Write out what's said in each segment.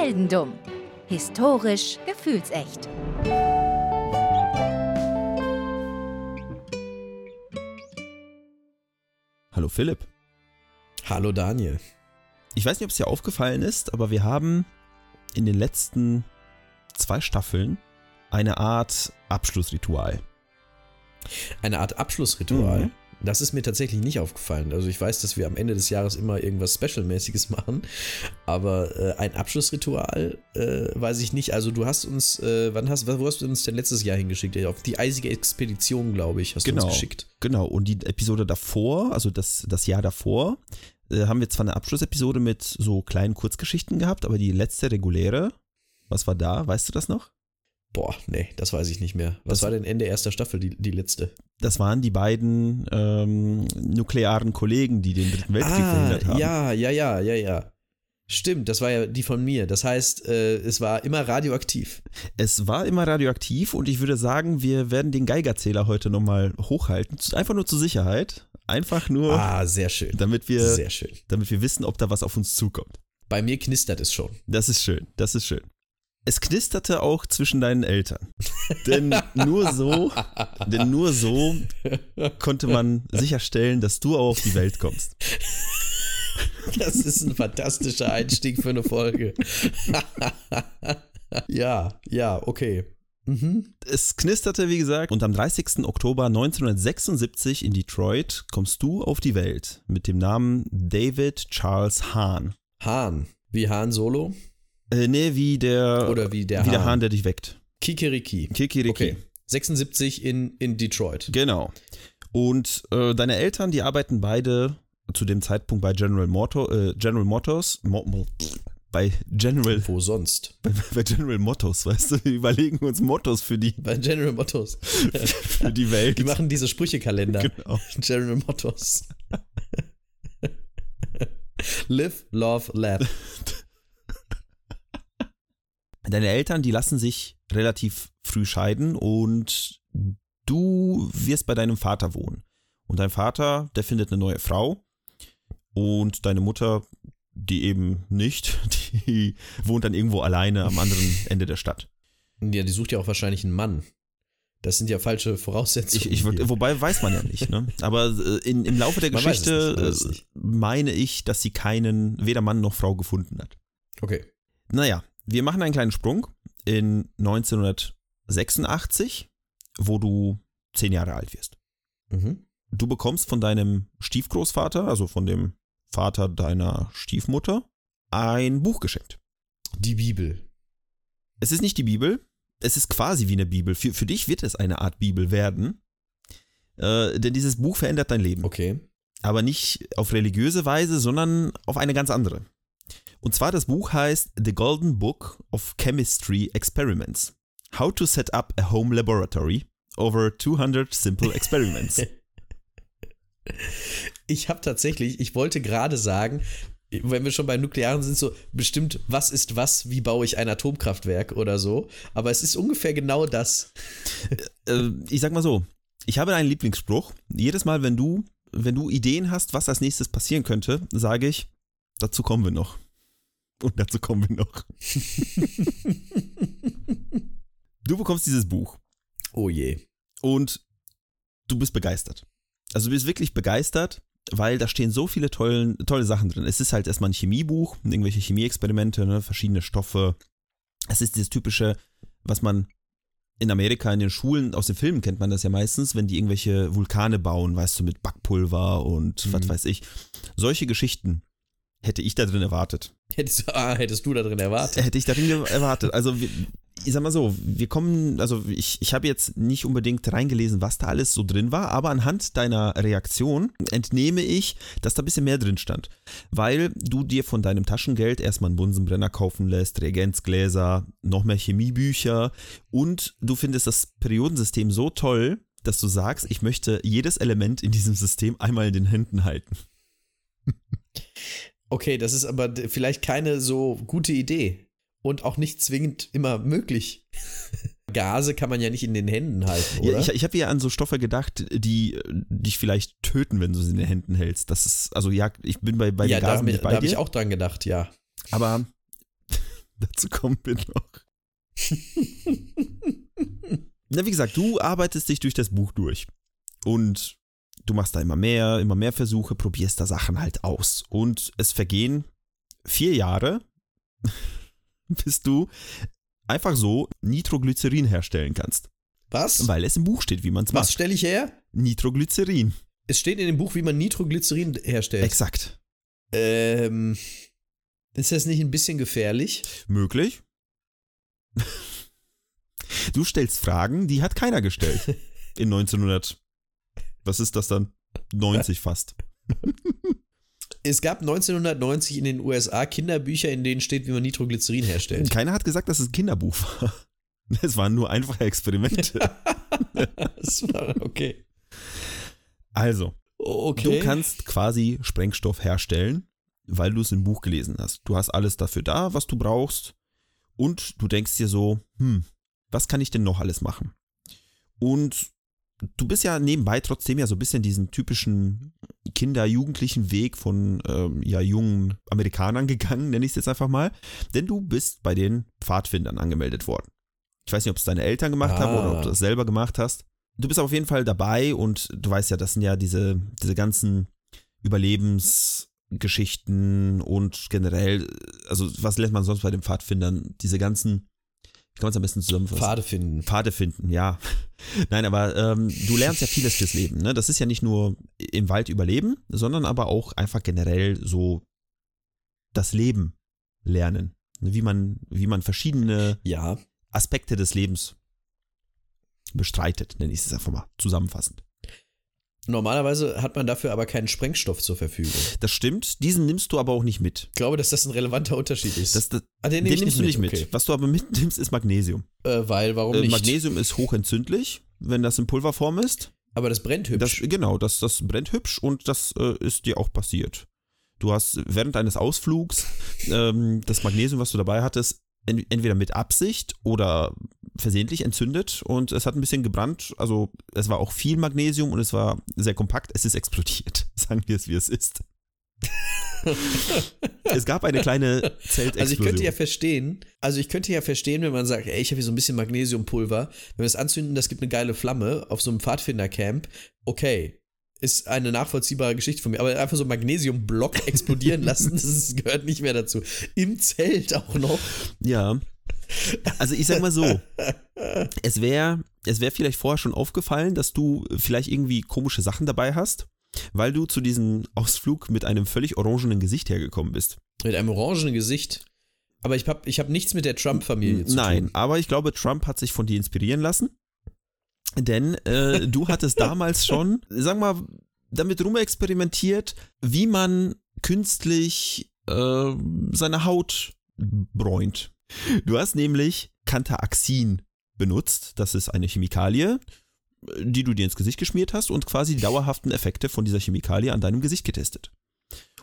Heldendumm. Historisch gefühlsecht. Hallo Philipp. Hallo Daniel. Ich weiß nicht, ob es dir aufgefallen ist, aber wir haben in den letzten zwei Staffeln eine Art Abschlussritual. Eine Art Abschlussritual? Mhm. Das ist mir tatsächlich nicht aufgefallen. Also ich weiß, dass wir am Ende des Jahres immer irgendwas Special-mäßiges machen, aber äh, ein Abschlussritual äh, weiß ich nicht. Also du hast uns, äh, wann hast, wo hast du uns denn letztes Jahr hingeschickt? Auf die eisige Expedition, glaube ich, hast genau, du uns geschickt. Genau, und die Episode davor, also das, das Jahr davor, äh, haben wir zwar eine Abschlussepisode mit so kleinen Kurzgeschichten gehabt, aber die letzte reguläre, was war da? Weißt du das noch? Boah, nee, das weiß ich nicht mehr. Was das war denn Ende erster Staffel, die, die letzte? Das waren die beiden ähm, nuklearen Kollegen, die den Dritten Weltkrieg ah, verhindert haben. Ja, ja, ja, ja, ja. Stimmt, das war ja die von mir. Das heißt, äh, es war immer radioaktiv. Es war immer radioaktiv und ich würde sagen, wir werden den Geigerzähler heute nochmal hochhalten. Einfach nur zur Sicherheit. Einfach nur. Ah, sehr schön. Damit wir, sehr schön. Damit wir wissen, ob da was auf uns zukommt. Bei mir knistert es schon. Das ist schön, das ist schön. Es knisterte auch zwischen deinen Eltern. denn nur so, denn nur so konnte man sicherstellen, dass du auch auf die Welt kommst. Das ist ein fantastischer Einstieg für eine Folge. ja, ja, okay. Mhm. Es knisterte, wie gesagt, und am 30. Oktober 1976 in Detroit kommst du auf die Welt mit dem Namen David Charles Hahn. Hahn, wie Hahn Solo? Äh, nee, wie der. Oder wie der Wie Hahn. der Hahn, der dich weckt. Kikeriki. Kikeriki. Okay. 76 in, in Detroit. Genau. Und äh, deine Eltern, die arbeiten beide zu dem Zeitpunkt bei General, Motor, äh, General Motors. Mo, Mo, bei General. Wo sonst? Bei, bei, General Motors, weißt du? Wir überlegen uns Mottos für die. Bei General Motors. für die Welt. Die machen diese Sprüchekalender. Genau. General Motors. Live, love, laugh. Deine Eltern, die lassen sich relativ früh scheiden und du wirst bei deinem Vater wohnen. Und dein Vater, der findet eine neue Frau und deine Mutter, die eben nicht, die wohnt dann irgendwo alleine am anderen Ende der Stadt. Ja, die sucht ja auch wahrscheinlich einen Mann. Das sind ja falsche Voraussetzungen. Ich, ich würd, wobei weiß man ja nicht, ne? Aber äh, in, im Laufe der man Geschichte nicht, äh, meine ich, dass sie keinen, weder Mann noch Frau gefunden hat. Okay. Naja, wir machen einen kleinen Sprung in 1986, wo du zehn Jahre alt wirst. Mhm. Du bekommst von deinem Stiefgroßvater, also von dem Vater deiner Stiefmutter, ein Buch geschenkt. Die Bibel. Es ist nicht die Bibel, es ist quasi wie eine Bibel. Für, für dich wird es eine Art Bibel werden. Äh, denn dieses Buch verändert dein Leben. Okay. Aber nicht auf religiöse Weise, sondern auf eine ganz andere. Und zwar das Buch heißt The Golden Book of Chemistry Experiments. How to set up a home laboratory over 200 simple experiments. ich habe tatsächlich, ich wollte gerade sagen, wenn wir schon bei Nuklearen sind, so bestimmt, was ist was, wie baue ich ein Atomkraftwerk oder so. Aber es ist ungefähr genau das. Äh, äh, ich sag mal so, ich habe einen Lieblingsspruch. Jedes Mal, wenn du, wenn du Ideen hast, was als nächstes passieren könnte, sage ich, dazu kommen wir noch. Und dazu kommen wir noch. du bekommst dieses Buch. Oh je. Und du bist begeistert. Also du bist wirklich begeistert, weil da stehen so viele tollen, tolle Sachen drin. Es ist halt erstmal ein Chemiebuch, irgendwelche Chemieexperimente, ne, verschiedene Stoffe. Es ist dieses typische, was man in Amerika in den Schulen, aus den Filmen kennt man das ja meistens, wenn die irgendwelche Vulkane bauen, weißt du, mit Backpulver und mhm. was weiß ich. Solche Geschichten hätte ich da drin erwartet. Hättest, ah, hättest du da drin erwartet? Hätte ich da drin erwartet. Also, ich sag mal so, wir kommen, also ich, ich habe jetzt nicht unbedingt reingelesen, was da alles so drin war, aber anhand deiner Reaktion entnehme ich, dass da ein bisschen mehr drin stand. Weil du dir von deinem Taschengeld erstmal einen Bunsenbrenner kaufen lässt, Reagenzgläser, noch mehr Chemiebücher und du findest das Periodensystem so toll, dass du sagst, ich möchte jedes Element in diesem System einmal in den Händen halten. Okay, das ist aber vielleicht keine so gute Idee und auch nicht zwingend immer möglich. Gase kann man ja nicht in den Händen halten, oder? Ja, ich, ich habe ja an so Stoffe gedacht, die dich vielleicht töten, wenn du sie in den Händen hältst. Das ist, also ja, ich bin bei, bei ja, den Gasen da, nicht bei da habe ich auch dran gedacht, ja. Aber Dazu kommen wir noch. Na, wie gesagt, du arbeitest dich durch das Buch durch. Und du machst da immer mehr, immer mehr Versuche, probierst da Sachen halt aus. Und es vergehen vier Jahre, bis du einfach so Nitroglycerin herstellen kannst. Was? Weil es im Buch steht, wie man es Was macht. stelle ich her? Nitroglycerin. Es steht in dem Buch, wie man Nitroglycerin herstellt. Exakt. Ähm, ist das nicht ein bisschen gefährlich? Möglich. Du stellst Fragen, die hat keiner gestellt. In 1900. Was ist das dann? 90 fast. Es gab 1990 in den USA Kinderbücher, in denen steht, wie man Nitroglycerin herstellt. Keiner hat gesagt, dass es ein Kinderbuch war. Es waren nur einfache Experimente. das war okay. Also, Okay. du kannst quasi Sprengstoff herstellen, weil du es im Buch gelesen hast. Du hast alles dafür da, was du brauchst. Und du denkst dir so, hm, was kann ich denn noch alles machen? Und du bist ja nebenbei trotzdem ja so ein bisschen diesen typischen Kinder-Jugendlichen Weg von ähm, ja, jungen Amerikanern gegangen, nenne ich es jetzt einfach mal. Denn du bist bei den Pfadfindern angemeldet worden. Ich weiß nicht, ob es deine Eltern gemacht haben oder ob Ah. du das selber gemacht hast. Du bist auf jeden Fall dabei und du weißt ja, das sind ja diese, diese ganzen Überlebensgeschichten und generell, also was lässt man sonst bei den Pfadfindern? Diese ganzen, wie kann man es am besten zusammenfassen? Pfade finden. Pfade finden, ja. Nein, aber ähm, du lernst ja vieles fürs Leben. Ne? Das ist ja nicht nur im Wald überleben, sondern aber auch einfach generell so das Leben lernen. Wie man, wie man verschiedene Ja. Aspekte des Lebens bestreitet, nenne ich es einfach mal zusammenfassend. Normalerweise hat man dafür aber keinen Sprengstoff zur Verfügung. Das stimmt, diesen nimmst du aber auch nicht mit. Ich glaube, dass das ein relevanter Unterschied ist. Das, das, ah, den ich nimmst du nicht mit. Okay. Was du aber mitnimmst, ist Magnesium. Äh, weil, warum Äh, nicht? Magnesium ist hochentzündlich, wenn das in Pulverform ist. aber das brennt Das, hübsch. genau, das, das brennt hübsch und das äh, ist dir auch passiert. Du hast während eines Ausflugs ähm, das Magnesium, was du dabei hattest, entweder mit Absicht oder versehentlich entzündet und es hat ein bisschen gebrannt. Also es war auch viel Magnesium und es war sehr kompakt. Es ist explodiert. Sagen wir es, wie es ist. es gab eine kleine Zeltexplosion. Also ich könnte ja verstehen, also ich könnte ja verstehen, wenn man sagt, ey, ich habe hier so ein bisschen Magnesiumpulver, wenn wir es anzünden, das gibt eine geile Flamme auf so einem Pfadfindercamp, okay, ist eine nachvollziehbare Geschichte von mir, aber einfach so Magnesiumblock explodieren lassen, das gehört nicht mehr dazu. Im Zelt auch noch. Ja. Also ich sag mal so, es wäre es wär vielleicht vorher schon aufgefallen, dass du vielleicht irgendwie komische Sachen dabei hast, weil du zu diesem Ausflug mit einem völlig orangenen Gesicht hergekommen bist. Mit einem orangenen Gesicht. Aber ich habe ich hab nichts mit der Trump-Familie zu Nein, tun. aber ich glaube, Trump hat sich von dir inspirieren lassen, denn äh, du hattest damals schon, sag mal, damit rumexperimentiert, wie man künstlich äh, seine Haut bräunt. Du hast nämlich Cantaaxin benutzt. Das ist eine Chemikalie, die du dir ins Gesicht geschmiert hast und quasi die dauerhaften Effekte von dieser Chemikalie an deinem Gesicht getestet.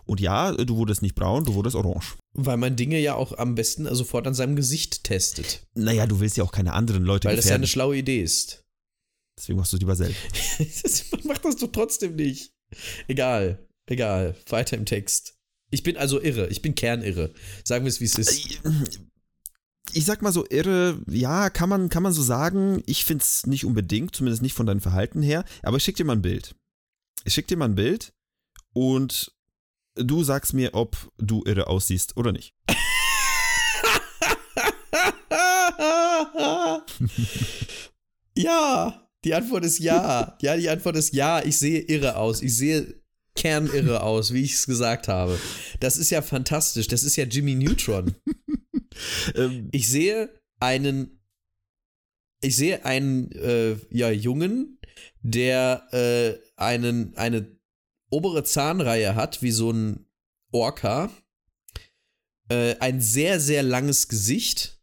Und ja, du wurdest nicht braun, du wurdest orange. Weil man Dinge ja auch am besten sofort an seinem Gesicht testet. Naja, du willst ja auch keine anderen Leute Weil das ja gefährden. eine schlaue Idee ist. Deswegen machst du es lieber selbst. man macht das doch trotzdem nicht. Egal, egal. Weiter im Text. Ich bin also irre. Ich bin kernirre. Sagen wir es, wie es ist. Ich sag mal so irre, ja, kann man, kann man so sagen. Ich find's nicht unbedingt, zumindest nicht von deinem Verhalten her. Aber ich schick dir mal ein Bild. Ich schick dir mal ein Bild und du sagst mir, ob du irre aussiehst oder nicht. ja, die Antwort ist ja. Ja, die Antwort ist ja. Ich sehe irre aus. Ich sehe kernirre aus, wie ich es gesagt habe. Das ist ja fantastisch. Das ist ja Jimmy Neutron. Ähm, Ich sehe einen, ich sehe einen äh, ja, Jungen, der äh, einen, eine obere Zahnreihe hat, wie so ein Orca, äh, ein sehr, sehr langes Gesicht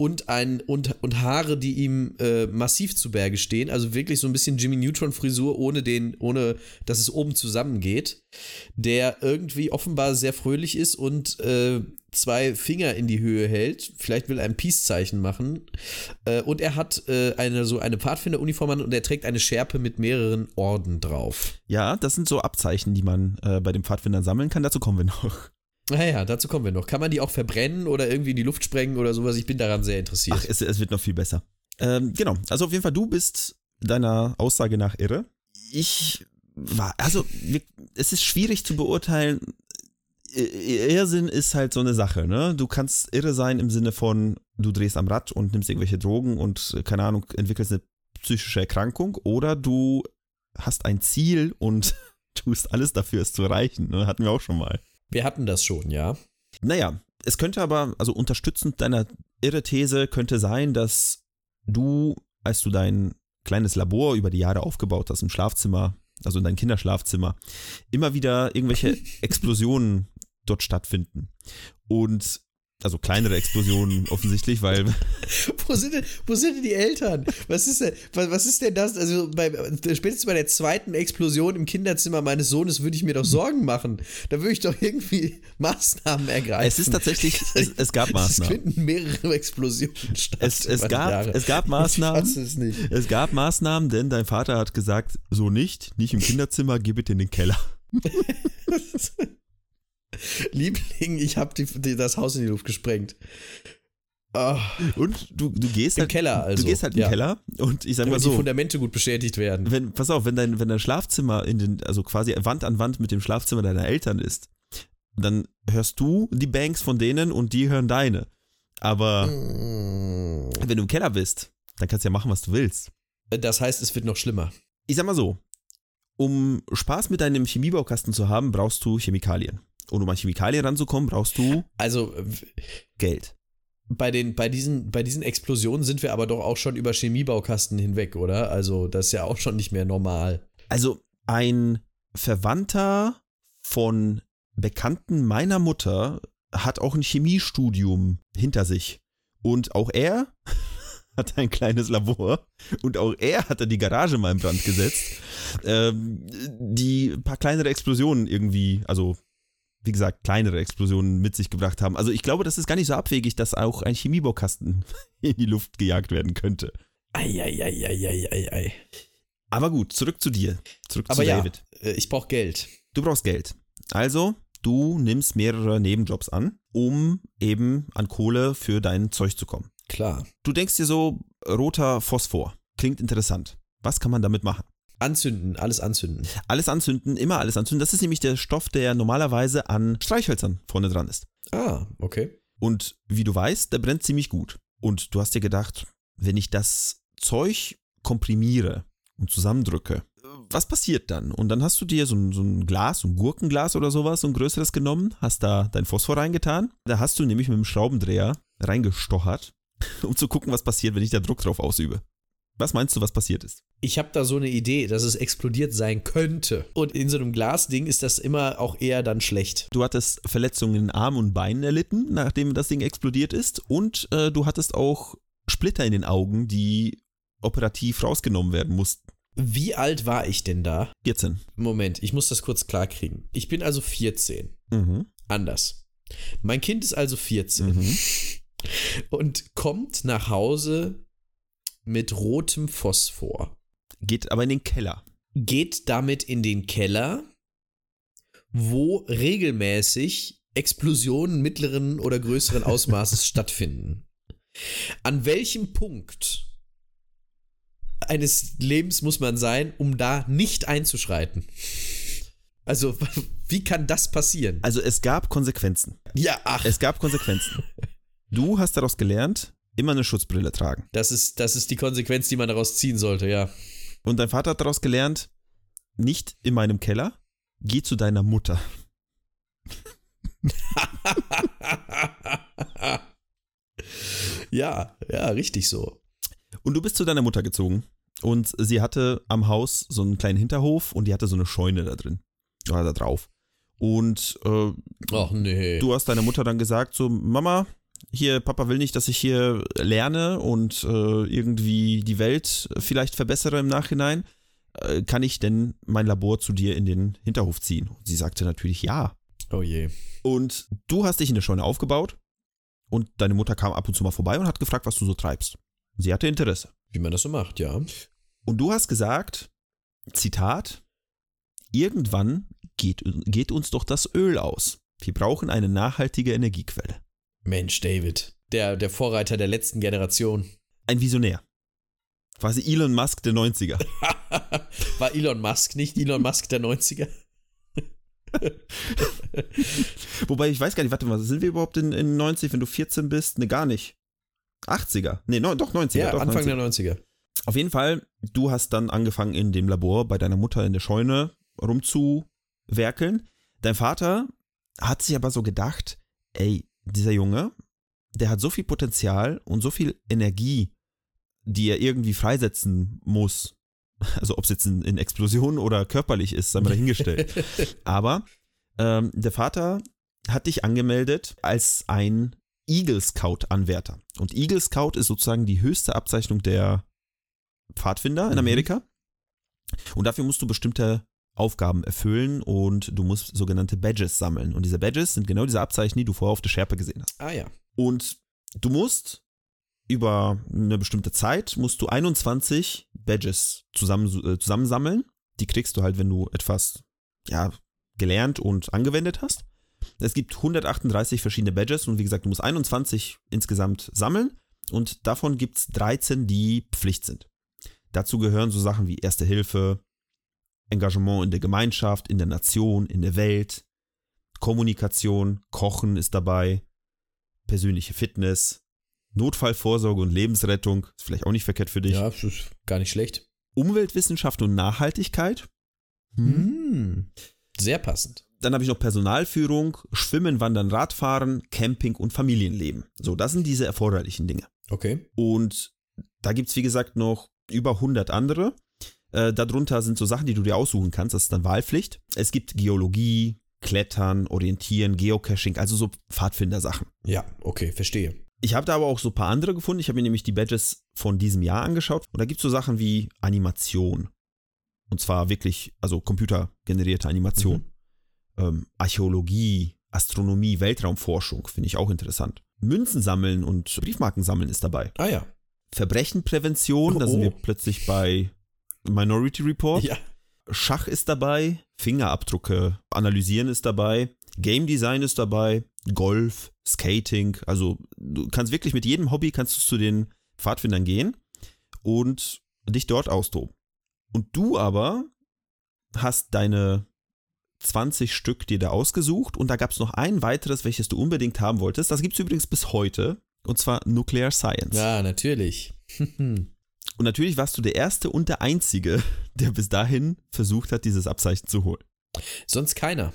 und, ein, und, und Haare, die ihm äh, massiv zu Berge stehen. Also wirklich so ein bisschen Jimmy Neutron-Frisur, ohne, den, ohne dass es oben zusammengeht. Der irgendwie offenbar sehr fröhlich ist und äh, zwei Finger in die Höhe hält. Vielleicht will er ein Peace-Zeichen machen. Äh, und er hat äh, eine, so eine Pfadfinderuniform an und er trägt eine Schärpe mit mehreren Orden drauf. ja, das sind so Abzeichen, die man äh, bei den Pfadfindern sammeln kann. Dazu kommen wir noch. Naja, dazu kommen wir noch. Kann man die auch verbrennen oder irgendwie in die Luft sprengen oder sowas? Ich bin daran sehr interessiert. Ach, es, es wird noch viel besser. Ähm, genau, also auf jeden Fall, du bist deiner Aussage nach irre. Ich war, also wir, es ist schwierig zu beurteilen. Irrsinn ist halt so eine Sache, ne? Du kannst irre sein im Sinne von, du drehst am Rad und nimmst irgendwelche Drogen und, keine Ahnung, entwickelst eine psychische Erkrankung oder du hast ein Ziel und tust alles dafür, es zu erreichen. Ne? Hatten wir auch schon mal. Wir hatten das schon, ja. Naja, es könnte aber, also unterstützend deiner irre These könnte sein, dass du, als du dein kleines Labor über die Jahre aufgebaut hast im Schlafzimmer, also in dein Kinderschlafzimmer, immer wieder irgendwelche Explosionen dort stattfinden. Und also kleinere Explosionen offensichtlich, weil Wo sind, denn, wo sind denn die Eltern? Was ist denn, was, was ist denn das? Also bei, spätestens bei der zweiten Explosion im Kinderzimmer meines Sohnes würde ich mir doch Sorgen machen. Da würde ich doch irgendwie Maßnahmen ergreifen. es ist tatsächlich, es, es gab Es Maßnahmen. finden mehrere Explosionen statt. Es, es, gab, Jahre. es gab Ich Maßnahmen. fass es nicht. Es gab Maßnahmen, denn dein Vater hat gesagt, so nicht, nicht im Kinderzimmer, geh bitte in den Keller. Liebling, ich habe die, die, das Haus in die Luft gesprengt. Ah, Und du, du gehst Im halt, Keller also. du gehst halt in den ja. Keller und ich sag mal Damit die so, Fundamente gut beschädigt werden. wenn, pass auf, wenn dein, wenn dein Schlafzimmer in den, also quasi Wand an Wand mit dem Schlafzimmer deiner Eltern ist, dann hörst du die Banks von denen und die hören deine. Aber Mm. wenn du im Keller bist, dann kannst du ja machen, was du willst. Das heißt, es wird noch schlimmer. Ich sag mal so, um Spaß mit deinem Chemiebaukasten zu haben, brauchst du Chemikalien. Und um an Chemikalien ranzukommen, brauchst du Also Geld. bei, den, bei, diesen, bei diesen Explosionen sind wir aber doch auch schon über Chemiebaukasten hinweg, oder? Also das ist ja auch schon nicht mehr normal. Also ein Verwandter von Bekannten meiner Mutter hat auch ein Chemiestudium hinter sich. Und auch er hat ein kleines Labor und auch er hat die Garage mal in Brand gesetzt, ähm, die paar kleinere Explosionen irgendwie, also wie gesagt, kleinere Explosionen mit sich gebracht haben. Also ich glaube, das ist gar nicht so abwegig, dass auch ein Chemiebaukasten in die Luft gejagt werden könnte. Eieieiei. Aber gut, zurück zu dir. Zurück Aber zu ja, David. äh, ich brauche Geld. Du brauchst Geld. Also, du nimmst mehrere Nebenjobs an, um eben an Kohle für dein Zeug zu kommen. Klar. Du denkst dir so, roter Phosphor. Klingt interessant. Was kann man damit machen? Anzünden, alles anzünden. Alles anzünden, immer alles anzünden. Das ist nämlich der Stoff, der normalerweise an Streichhölzern vorne dran ist. Ah, okay. Und wie du weißt, der brennt ziemlich gut. Und du hast dir gedacht, wenn ich das Zeug komprimiere und zusammendrücke, was passiert dann? Und dann hast du dir so ein, so ein Glas, so ein Gurkenglas oder sowas, so ein größeres genommen, hast da dein Phosphor reingetan. Da hast du nämlich mit dem Schraubendreher reingestochert, um zu gucken, was passiert, wenn ich da Druck drauf ausübe. Was meinst du, was passiert ist? Ich habe da so eine Idee, dass es explodiert sein könnte. Und in so einem Glasding ist das immer auch eher dann schlecht. Du hattest Verletzungen in Armen und Beinen erlitten, nachdem das Ding explodiert ist. Und äh, du hattest auch Splitter in den Augen, die operativ rausgenommen werden mussten. Wie alt war ich denn da? 14. Moment, ich muss das kurz klarkriegen. Ich bin also 14. Mhm. Anders. Mein Kind ist also 14 Mhm. und kommt nach Hause mit rotem Phosphor. Geht aber in den Keller. Geht damit in den Keller, wo regelmäßig Explosionen mittleren oder größeren Ausmaßes stattfinden. An welchem Punkt eines Lebens muss man sein, um da nicht einzuschreiten? Also, wie kann das passieren? Also es gab Konsequenzen. Ja, ach, Es gab Konsequenzen. Du hast daraus gelernt, immer eine Schutzbrille tragen. das ist, das ist die Konsequenz, die man daraus ziehen sollte, ja. Und dein Vater hat daraus gelernt, nicht in meinem Keller, geh zu deiner Mutter. ja, ja, richtig so. Und du bist zu deiner Mutter gezogen. Und sie hatte am Haus so einen kleinen Hinterhof und die hatte so eine Scheune da drin. Oder da drauf. Und äh, Ach nee. du hast deiner Mutter dann gesagt, so, Mama, hier, Papa will nicht, dass ich hier lerne und äh, irgendwie die Welt vielleicht verbessere im Nachhinein. Äh, kann ich denn mein Labor zu dir in den Hinterhof ziehen? Und sie sagte natürlich ja. oh je. Und du hast dich in der Scheune aufgebaut und deine Mutter kam ab und zu mal vorbei und hat gefragt, was du so treibst. Sie hatte Interesse. Wie man das so macht, ja. Und du hast gesagt, Zitat, irgendwann geht, geht uns doch das Öl aus. Wir brauchen eine nachhaltige Energiequelle. Mensch, David. Der, der Vorreiter der letzten Generation. Ein Visionär. Quasi Elon Musk der 90er. War Elon Musk nicht Elon Musk der 90er? Wobei, ich weiß gar nicht, warte mal, sind wir überhaupt in, in 90, wenn du 14 bist? Ne, gar nicht. 80er. Nee, no, doch 90er. Ja, doch, Anfang 90er. der 90er. Auf jeden Fall, du hast dann angefangen in dem Labor bei deiner Mutter in der Scheune rumzuwerkeln. Dein Vater hat sich aber so gedacht, ey, dieser Junge, der hat so viel Potenzial und so viel Energie, die er irgendwie freisetzen muss. Also ob es jetzt in, in Explosionen oder körperlich ist, sei mal dahingestellt. aber ähm, der Vater hat dich angemeldet als ein Eagle Scout-Anwärter. Und Eagle Scout ist sozusagen die höchste Abzeichnung der Pfadfinder in Mhm. Amerika. Und dafür musst du bestimmte Aufgaben erfüllen und du musst sogenannte Badges sammeln. Und diese Badges sind genau diese Abzeichen, die du vorher auf der Schärpe gesehen hast. Ah ja. Und du musst über eine bestimmte Zeit, musst du 21 Badges zusammen, äh, zusammensammeln. Die kriegst du halt, wenn du etwas, ja, gelernt und angewendet hast. Es gibt 138 verschiedene Badges und wie gesagt, du musst 21 insgesamt sammeln und davon gibt es 13, die Pflicht sind. Dazu gehören so Sachen wie Erste Hilfe, Engagement in der Gemeinschaft, in der Nation, in der Welt, Kommunikation, Kochen ist dabei, persönliche Fitness, Notfallvorsorge und Lebensrettung, ist vielleicht auch nicht verkehrt für dich. Ja, das ist gar nicht schlecht. Umweltwissenschaft und Nachhaltigkeit. Hm. Sehr passend. Dann habe ich noch Personalführung, Schwimmen, Wandern, Radfahren, Camping und Familienleben. So, das sind diese erforderlichen Dinge. Okay. Und da gibt es, wie gesagt, noch über 100 andere. Äh, darunter sind so Sachen, die du dir aussuchen kannst. Das ist dann Wahlpflicht. Es gibt Geologie, Klettern, Orientieren, Geocaching, also so Pfadfindersachen. Ja, okay, verstehe. Ich habe da aber auch so ein paar andere gefunden. Ich habe mir nämlich die Badges von diesem Jahr angeschaut. Und da gibt es so Sachen wie Animation. Und zwar wirklich, also computergenerierte Animation. Ähm, Archäologie, Astronomie, Weltraumforschung, finde ich auch interessant. Münzen sammeln und Briefmarken sammeln ist dabba Ah ja. Verbrechenprävention, da sind Oh. wir plötzlich bei Minority Report. Ja. Schach ist dabei, Fingerabdrücke analysieren ist dabei, Game Design ist dabei, Golf, Skating, also du kannst wirklich mit jedem Hobby kannst du zu den Pfadfindern gehen und dich dort austoben. Und du aber hast deine 20 Stück dir da ausgesucht und da gab es noch ein weiteres, welches du unbedingt haben wolltest. Das gibt es übrigens bis heute und zwar Nuclear Science. Ja, natürlich. Und natürlich warst du der Erste und der Einzige, der bis dahin versucht hat, dieses Abzeichen zu holen. Sonst keiner.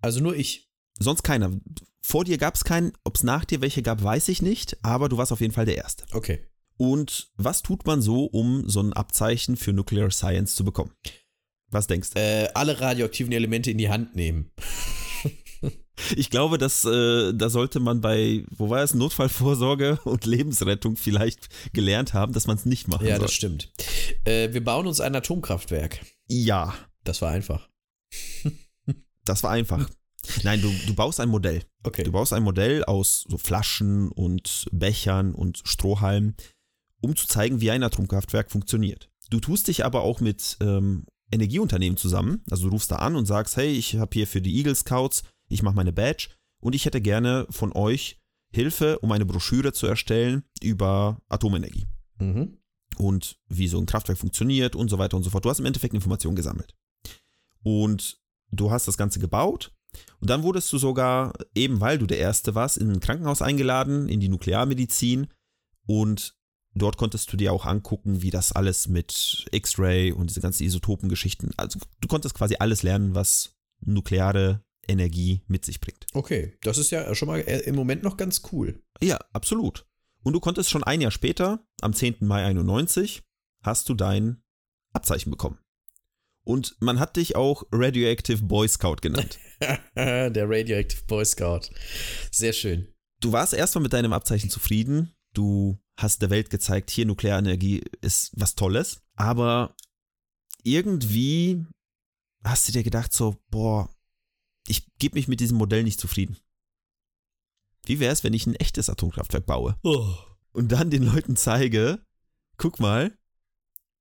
Also nur ich. Sonst keiner. Vor dir gab es keinen, ob es nach dir welche gab, weiß ich nicht, aber du warst auf jeden Fall der Erste. Okay. Und was tut man so, um so ein Abzeichen für Nuclear Science zu bekommen? Was denkst du? Äh, alle radioaktiven Elemente in die Hand nehmen. Ich glaube, dass äh, da sollte man bei, wo war es, Notfallvorsorge und Lebensrettung vielleicht gelernt haben, dass man es nicht machen Ja, soll. das stimmt. Äh, wir bauen uns ein Atomkraftwerk. Ja, Das war einfach. das war einfach. Nein, du, du baust ein Modell. Okay. Du baust ein Modell aus so Flaschen und Bechern und Strohhalmen, um zu zeigen, wie ein Atomkraftwerk funktioniert. Du tust dich aber auch mit ähm, Energieunternehmen zusammen. Also du rufst da an und sagst, hey, ich habe hier für die Eagle Scouts, ich mache meine Badge und ich hätte gerne von euch Hilfe, um eine Broschüre zu erstellen über Atomenergie Mhm. und wie so ein Kraftwerk funktioniert und so weiter und so fort. Du hast im Endeffekt Informationen gesammelt. Und du hast das Ganze gebaut und dann wurdest du sogar, eben weil du der Erste warst, in ein Krankenhaus eingeladen, in die Nuklearmedizin und dort konntest du dir auch angucken, wie das alles mit X-Ray und diese ganzen Isotopengeschichten, also du konntest quasi alles lernen, was nukleare Energie mit sich bringt. Okay. Das ist ja schon mal äh, im Moment noch ganz cool. Ja, absolut. Und du konntest schon ein Jahr später, am 10. Mai 91, hast du dein Abzeichen bekommen. Und man hat dich auch Radioactive Boy Scout genannt. Der Radioactive Boy Scout. Sehr schön. Du warst erstmal mit deinem Abzeichen zufrieden. Du hast der Welt gezeigt, hier Nuklearenergie ist was Tolles. Aber irgendwie hast du dir gedacht, so, boah, ich gebe mich mit diesem Modell nicht zufrieden. Wie wäre es, wenn ich ein echtes Atomkraftwerk baue? und dann den Leuten zeige, guck mal,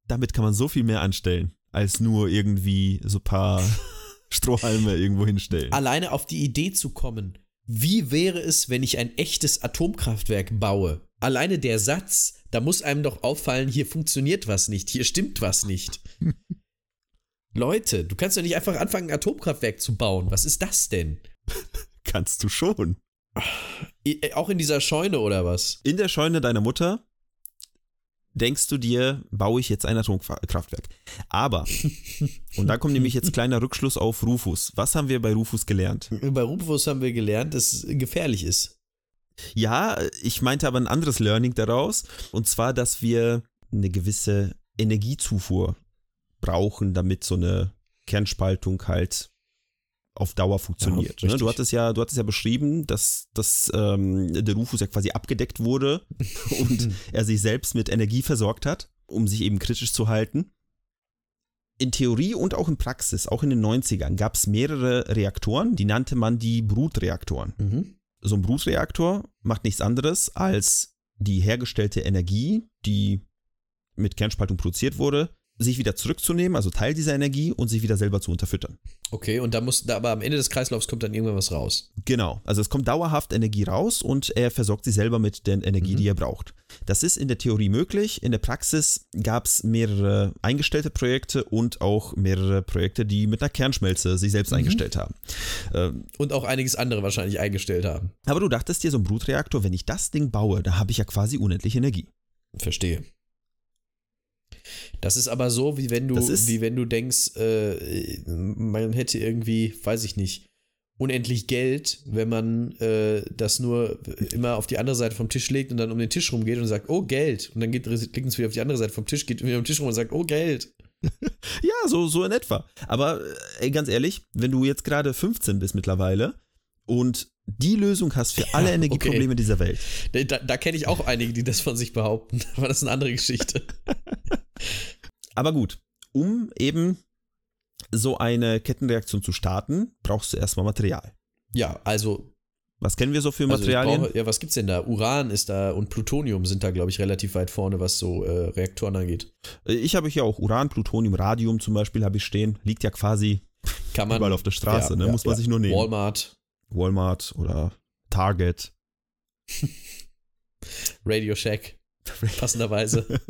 damit kann man so viel mehr anstellen, als nur irgendwie so paar Strohhalme irgendwo hinstellen. Alleine auf die Idee zu kommen, wie wäre es, wenn ich ein echtes Atomkraftwerk baue? Alleine der Satz, da muss einem doch auffallen, hier funktioniert was nicht, hier stimmt was nicht. Leute, du kannst doch nicht einfach anfangen, ein Atomkraftwerk zu bauen. Was ist das denn? Kannst du schon. I- Auch in dieser Scheune oder was? In der Scheune deiner Mutter denkst du dir, baue ich jetzt ein Atomkraftwerk. Aber, und da kommt nämlich jetzt kleiner Rückschluss auf Rufus. Was haben wir bei Rufus gelernt? Bei Rufus haben wir gelernt, dass es gefährlich ist. Ja, ich meinte aber ein anderes Learning daraus. Und zwar, dass wir eine gewisse Energiezufuhr brauchen, damit so eine Kernspaltung halt auf Dauer funktioniert. Ja, ne? Du hattest ja, du hattest ja beschrieben, dass, dass ähm, der Rufus ja quasi abgedeckt wurde und er sich selbst mit Energie versorgt hat, um sich eben kritisch zu halten. In Theorie und auch in Praxis, auch in den 90ern, gab es mehrere Reaktoren, die nannte man die Brutreaktoren Mhm. so ein Brutreaktor macht nichts anderes als die hergestellte Energie, die mit Kernspaltung produziert wurde, sich wieder zurückzunehmen, also Teil dieser Energie und sich wieder selber zu unterfüttern. Okay, und da muss, da, aber am Ende des Kreislaufs kommt dann irgendwann was raus. Genau, also es kommt dauerhaft Energie raus und er versorgt sich selber mit der Energie, Mhm. die er braucht. Das ist in der Theorie möglich. In der Praxis gab es mehrere eingestellte Projekte und auch mehrere Projekte, die mit einer Kernschmelze sich selbst Mhm. eingestellt haben. Ähm, Und auch einiges andere wahrscheinlich eingestellt haben. aber du dachtest dir, so ein Brutreaktor, wenn ich das Ding baue, da habe ich ja quasi unendlich Energie. Verstehe. Das ist aber so, wie wenn du, wie wenn du denkst, äh, man hätte irgendwie, weiß ich nicht, unendlich Geld, wenn man äh, das nur immer auf die andere Seite vom Tisch legt und dann um den Tisch rumgeht und sagt, oh Geld. Und dann geht legt es wieder auf die andere Seite vom Tisch, geht wieder um den Tisch rum und sagt, oh Geld. Ja, so, so in etwa. Aber äh, ey, ganz ehrlich, wenn du jetzt gerade 15 bist mittlerweile und die Lösung hast für alle Ja, Energieprobleme dieser Welt, Da, da, kenne ich auch einige, die das von sich behaupten. Aber das ist eine andere Geschichte. aber gut, um eben so eine Kettenreaktion zu starten, brauchst du erstmal Material. Ja, also Was kennen wir so für Also Materialien? brauche, ja, was gibt's denn da? Uran ist da und Plutonium sind da, glaube ich, relativ weit vorne, was so äh, Reaktoren angeht. Äh, ich habe hier auch Uran, Plutonium, Radium zum Beispiel habe ich stehen. Liegt ja quasi Kann man. überall auf der Straße, ja, ne? ja, muss man sich nur nehmen. Walmart, Walmart oder Target. Radio Shack, passenderweise.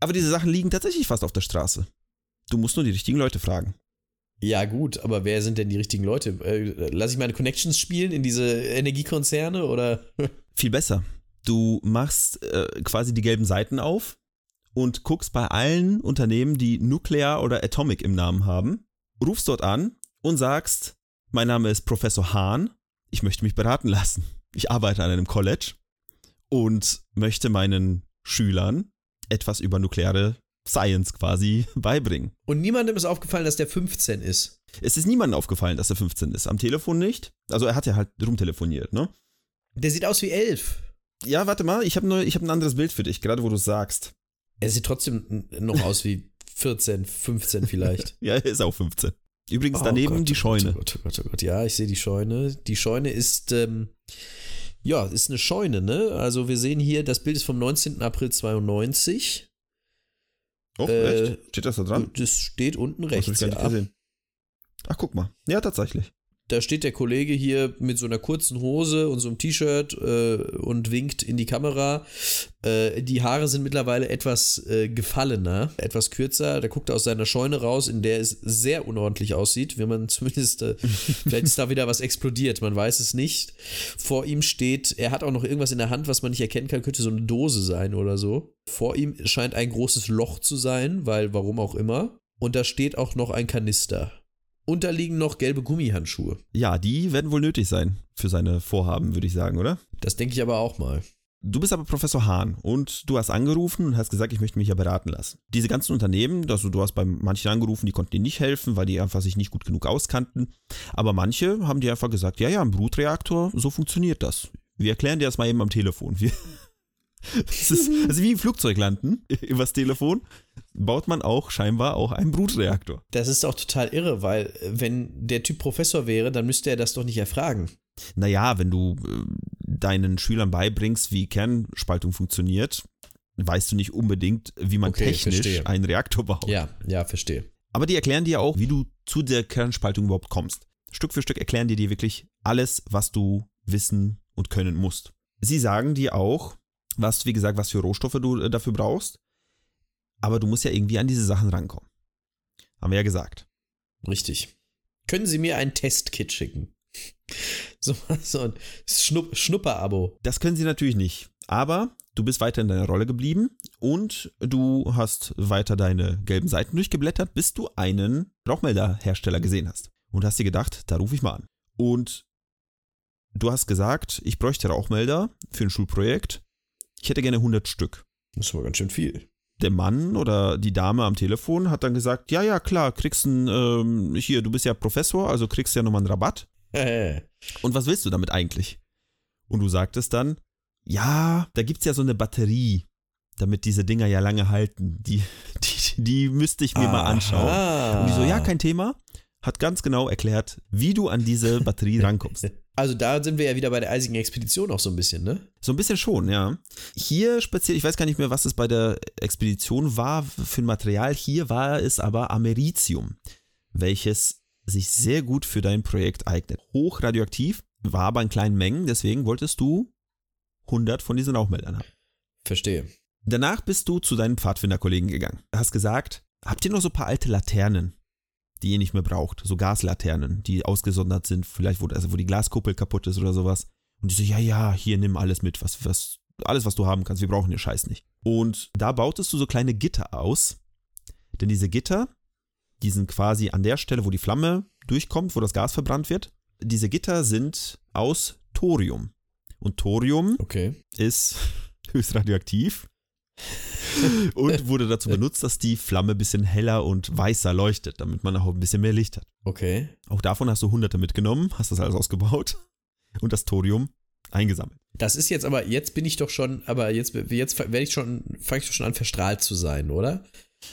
Aber diese Sachen liegen tatsächlich fast auf der Straße. Du musst nur die richtigen Leute fragen. ja, gut, aber wer sind denn die richtigen Leute? Äh, lass ich meine Connections spielen in diese Energiekonzerne oder? Viel besser. Du machst äh, quasi die gelben Seiten auf und guckst bei allen Unternehmen, die Nuclear oder Atomic im Namen haben, rufst dort an und sagst, mein Name ist Professor Hahn, ich möchte mich beraten lassen. Ich arbeite an einem College und möchte meinen Schülern etwas über nukleare Science quasi beibringen. Und niemandem ist aufgefallen, dass der 15 ist. Es ist niemandem aufgefallen, dass er 15 ist. Am Telefon nicht. Also er hat ja halt rumtelefoniert, ne? Der sieht aus wie 11. Ja, warte mal, ich habe hab ein anderes Bild für dich, gerade wo du es sagst. Er sieht trotzdem noch aus wie 14, 15 vielleicht. Ja, er ist auch 15. Übrigens Oh daneben Gott, die oh Scheune. Gott, oh Gott, oh Gott, oh Gott. Ja, ich sehe die Scheune. Die Scheune ist, ähm, ja, ist eine Scheune, ne? Also wir sehen hier, das Bild ist vom 19. April 92. Oh, Äh, echt? Steht das da dran? Das steht unten Das hab ich rechts, gar nicht ja. gesehen. Ach, guck mal. Ja, tatsächlich. Da steht der Kollege hier mit so einer kurzen Hose und so einem T-Shirt äh, und winkt in die Kamera. Äh, die Haare sind mittlerweile etwas äh, gefallener, etwas kürzer. Der guckt aus seiner Scheune raus, in der es sehr unordentlich aussieht, wenn man zumindest, äh, vielleicht ist da wieder was explodiert, man weiß es nicht. Vor ihm steht, er hat auch noch irgendwas in der Hand, was man nicht erkennen kann, könnte so eine Dose sein oder so. Vor ihm scheint ein großes Loch zu sein, weil warum auch immer. Und da steht auch noch ein Kanister. Und da liegen noch gelbe Gummihandschuhe. Ja, die werden wohl nötig sein für seine Vorhaben, würde ich sagen, oder? Das denke ich aber auch mal. Du bist aber Professor Hahn und du hast angerufen und hast gesagt, ich möchte mich ja beraten lassen. Diese ganzen Unternehmen, also du hast bei manchen angerufen, die konnten dir nicht helfen, weil die einfach sich nicht gut genug auskannten. Aber manche haben dir einfach gesagt, ja, ja, ein Brutreaktor, so funktioniert das. Wir erklären dir das mal eben am Telefon. Wir das ist also wie im Flugzeug landen, übers Telefon, baut man auch scheinbar auch einen Brutreaktor. Das ist auch total irre, weil äh, wenn der Typ Professor wäre, dann müsste er das doch nicht erfragen. Naja, wenn du äh, deinen Schülern beibringst, wie Kernspaltung funktioniert, weißt du nicht unbedingt, wie man Okay, technisch verstehe. einen Reaktor baut. Ja, ja, verstehe. Aber die erklären dir auch, wie du zu der Kernspaltung überhaupt kommst. Stück für Stück erklären die dir wirklich alles, was du wissen und können musst. Sie sagen dir auch, was, wie gesagt, was für Rohstoffe du äh, dafür brauchst, aber du musst ja irgendwie an diese Sachen rankommen. Haben wir ja gesagt. Richtig. Können Sie mir ein Testkit schicken? So, so ein Schnupp, Schnupper-Abo. Das können sie natürlich nicht. Aber du bist weiter in deiner Rolle geblieben und du hast weiter deine gelben Seiten durchgeblättert, bis du einen Rauchmelderhersteller gesehen hast. Und hast dir gedacht, da rufe ich mal an. Und du hast gesagt, ich bräuchte Rauchmelder für ein Schulprojekt. Ich hätte gerne 100 Stück. Das aber ganz schön viel. Der Mann oder die Dame am Telefon hat dann gesagt, ja, ja, klar, kriegst einen, ähm, hier, du bist ja Professor, also kriegst ja nochmal einen Rabatt. Äh, Und was willst du damit eigentlich? Und du sagtest dann, ja, da gibt's ja so eine Batterie, damit diese Dinger ja lange halten. Die, die, die müsste ich mir mal anschauen. Aha. Und die so, ja, kein Thema. Hat ganz genau erklärt, wie du an diese Batterie rankommst. Also da sind wir ja wieder bei der eisigen Expedition auch so ein bisschen, ne? So ein bisschen schon, ja. Hier speziell, ich weiß gar nicht mehr, was es bei der Expedition war für ein Material. Hier war es aber Americium, welches sich sehr gut für dein Projekt eignet. Hochradioaktiv, war aber in kleinen Mengen, deswegen wolltest du 100 von diesen Rauchmeldern haben. Verstehe. Danach bist du zu deinen Pfadfinderkollegen gegangen. Hast gesagt, habt ihr noch so ein paar alte Laternen, die ihr nicht mehr braucht? So Gaslaternen, die ausgesondert sind, vielleicht wo, also wo die Glaskuppel kaputt ist oder sowas. Und die so, ja, ja, hier nimm alles mit, was, was, alles, was du haben kannst, wir brauchen den Scheiß nicht. Und da bautest du so kleine Gitter aus. Denn diese Gitter, die sind quasi an der Stelle, wo die Flamme durchkommt, wo das Gas verbrannt wird. Diese Gitter sind aus Thorium. Und Thorium Okay. ist höchst radioaktiv und wurde dazu benutzt, dass die Flamme ein bisschen heller und weißer leuchtet, damit man auch ein bisschen mehr Licht hat. Okay. Auch davon hast du hunderte mitgenommen, hast das alles ausgebaut und das Thorium eingesammelt. Das ist jetzt aber, jetzt bin ich doch schon, aber jetzt, jetzt werde ich schon, fange ich doch schon an, verstrahlt zu sein, oder?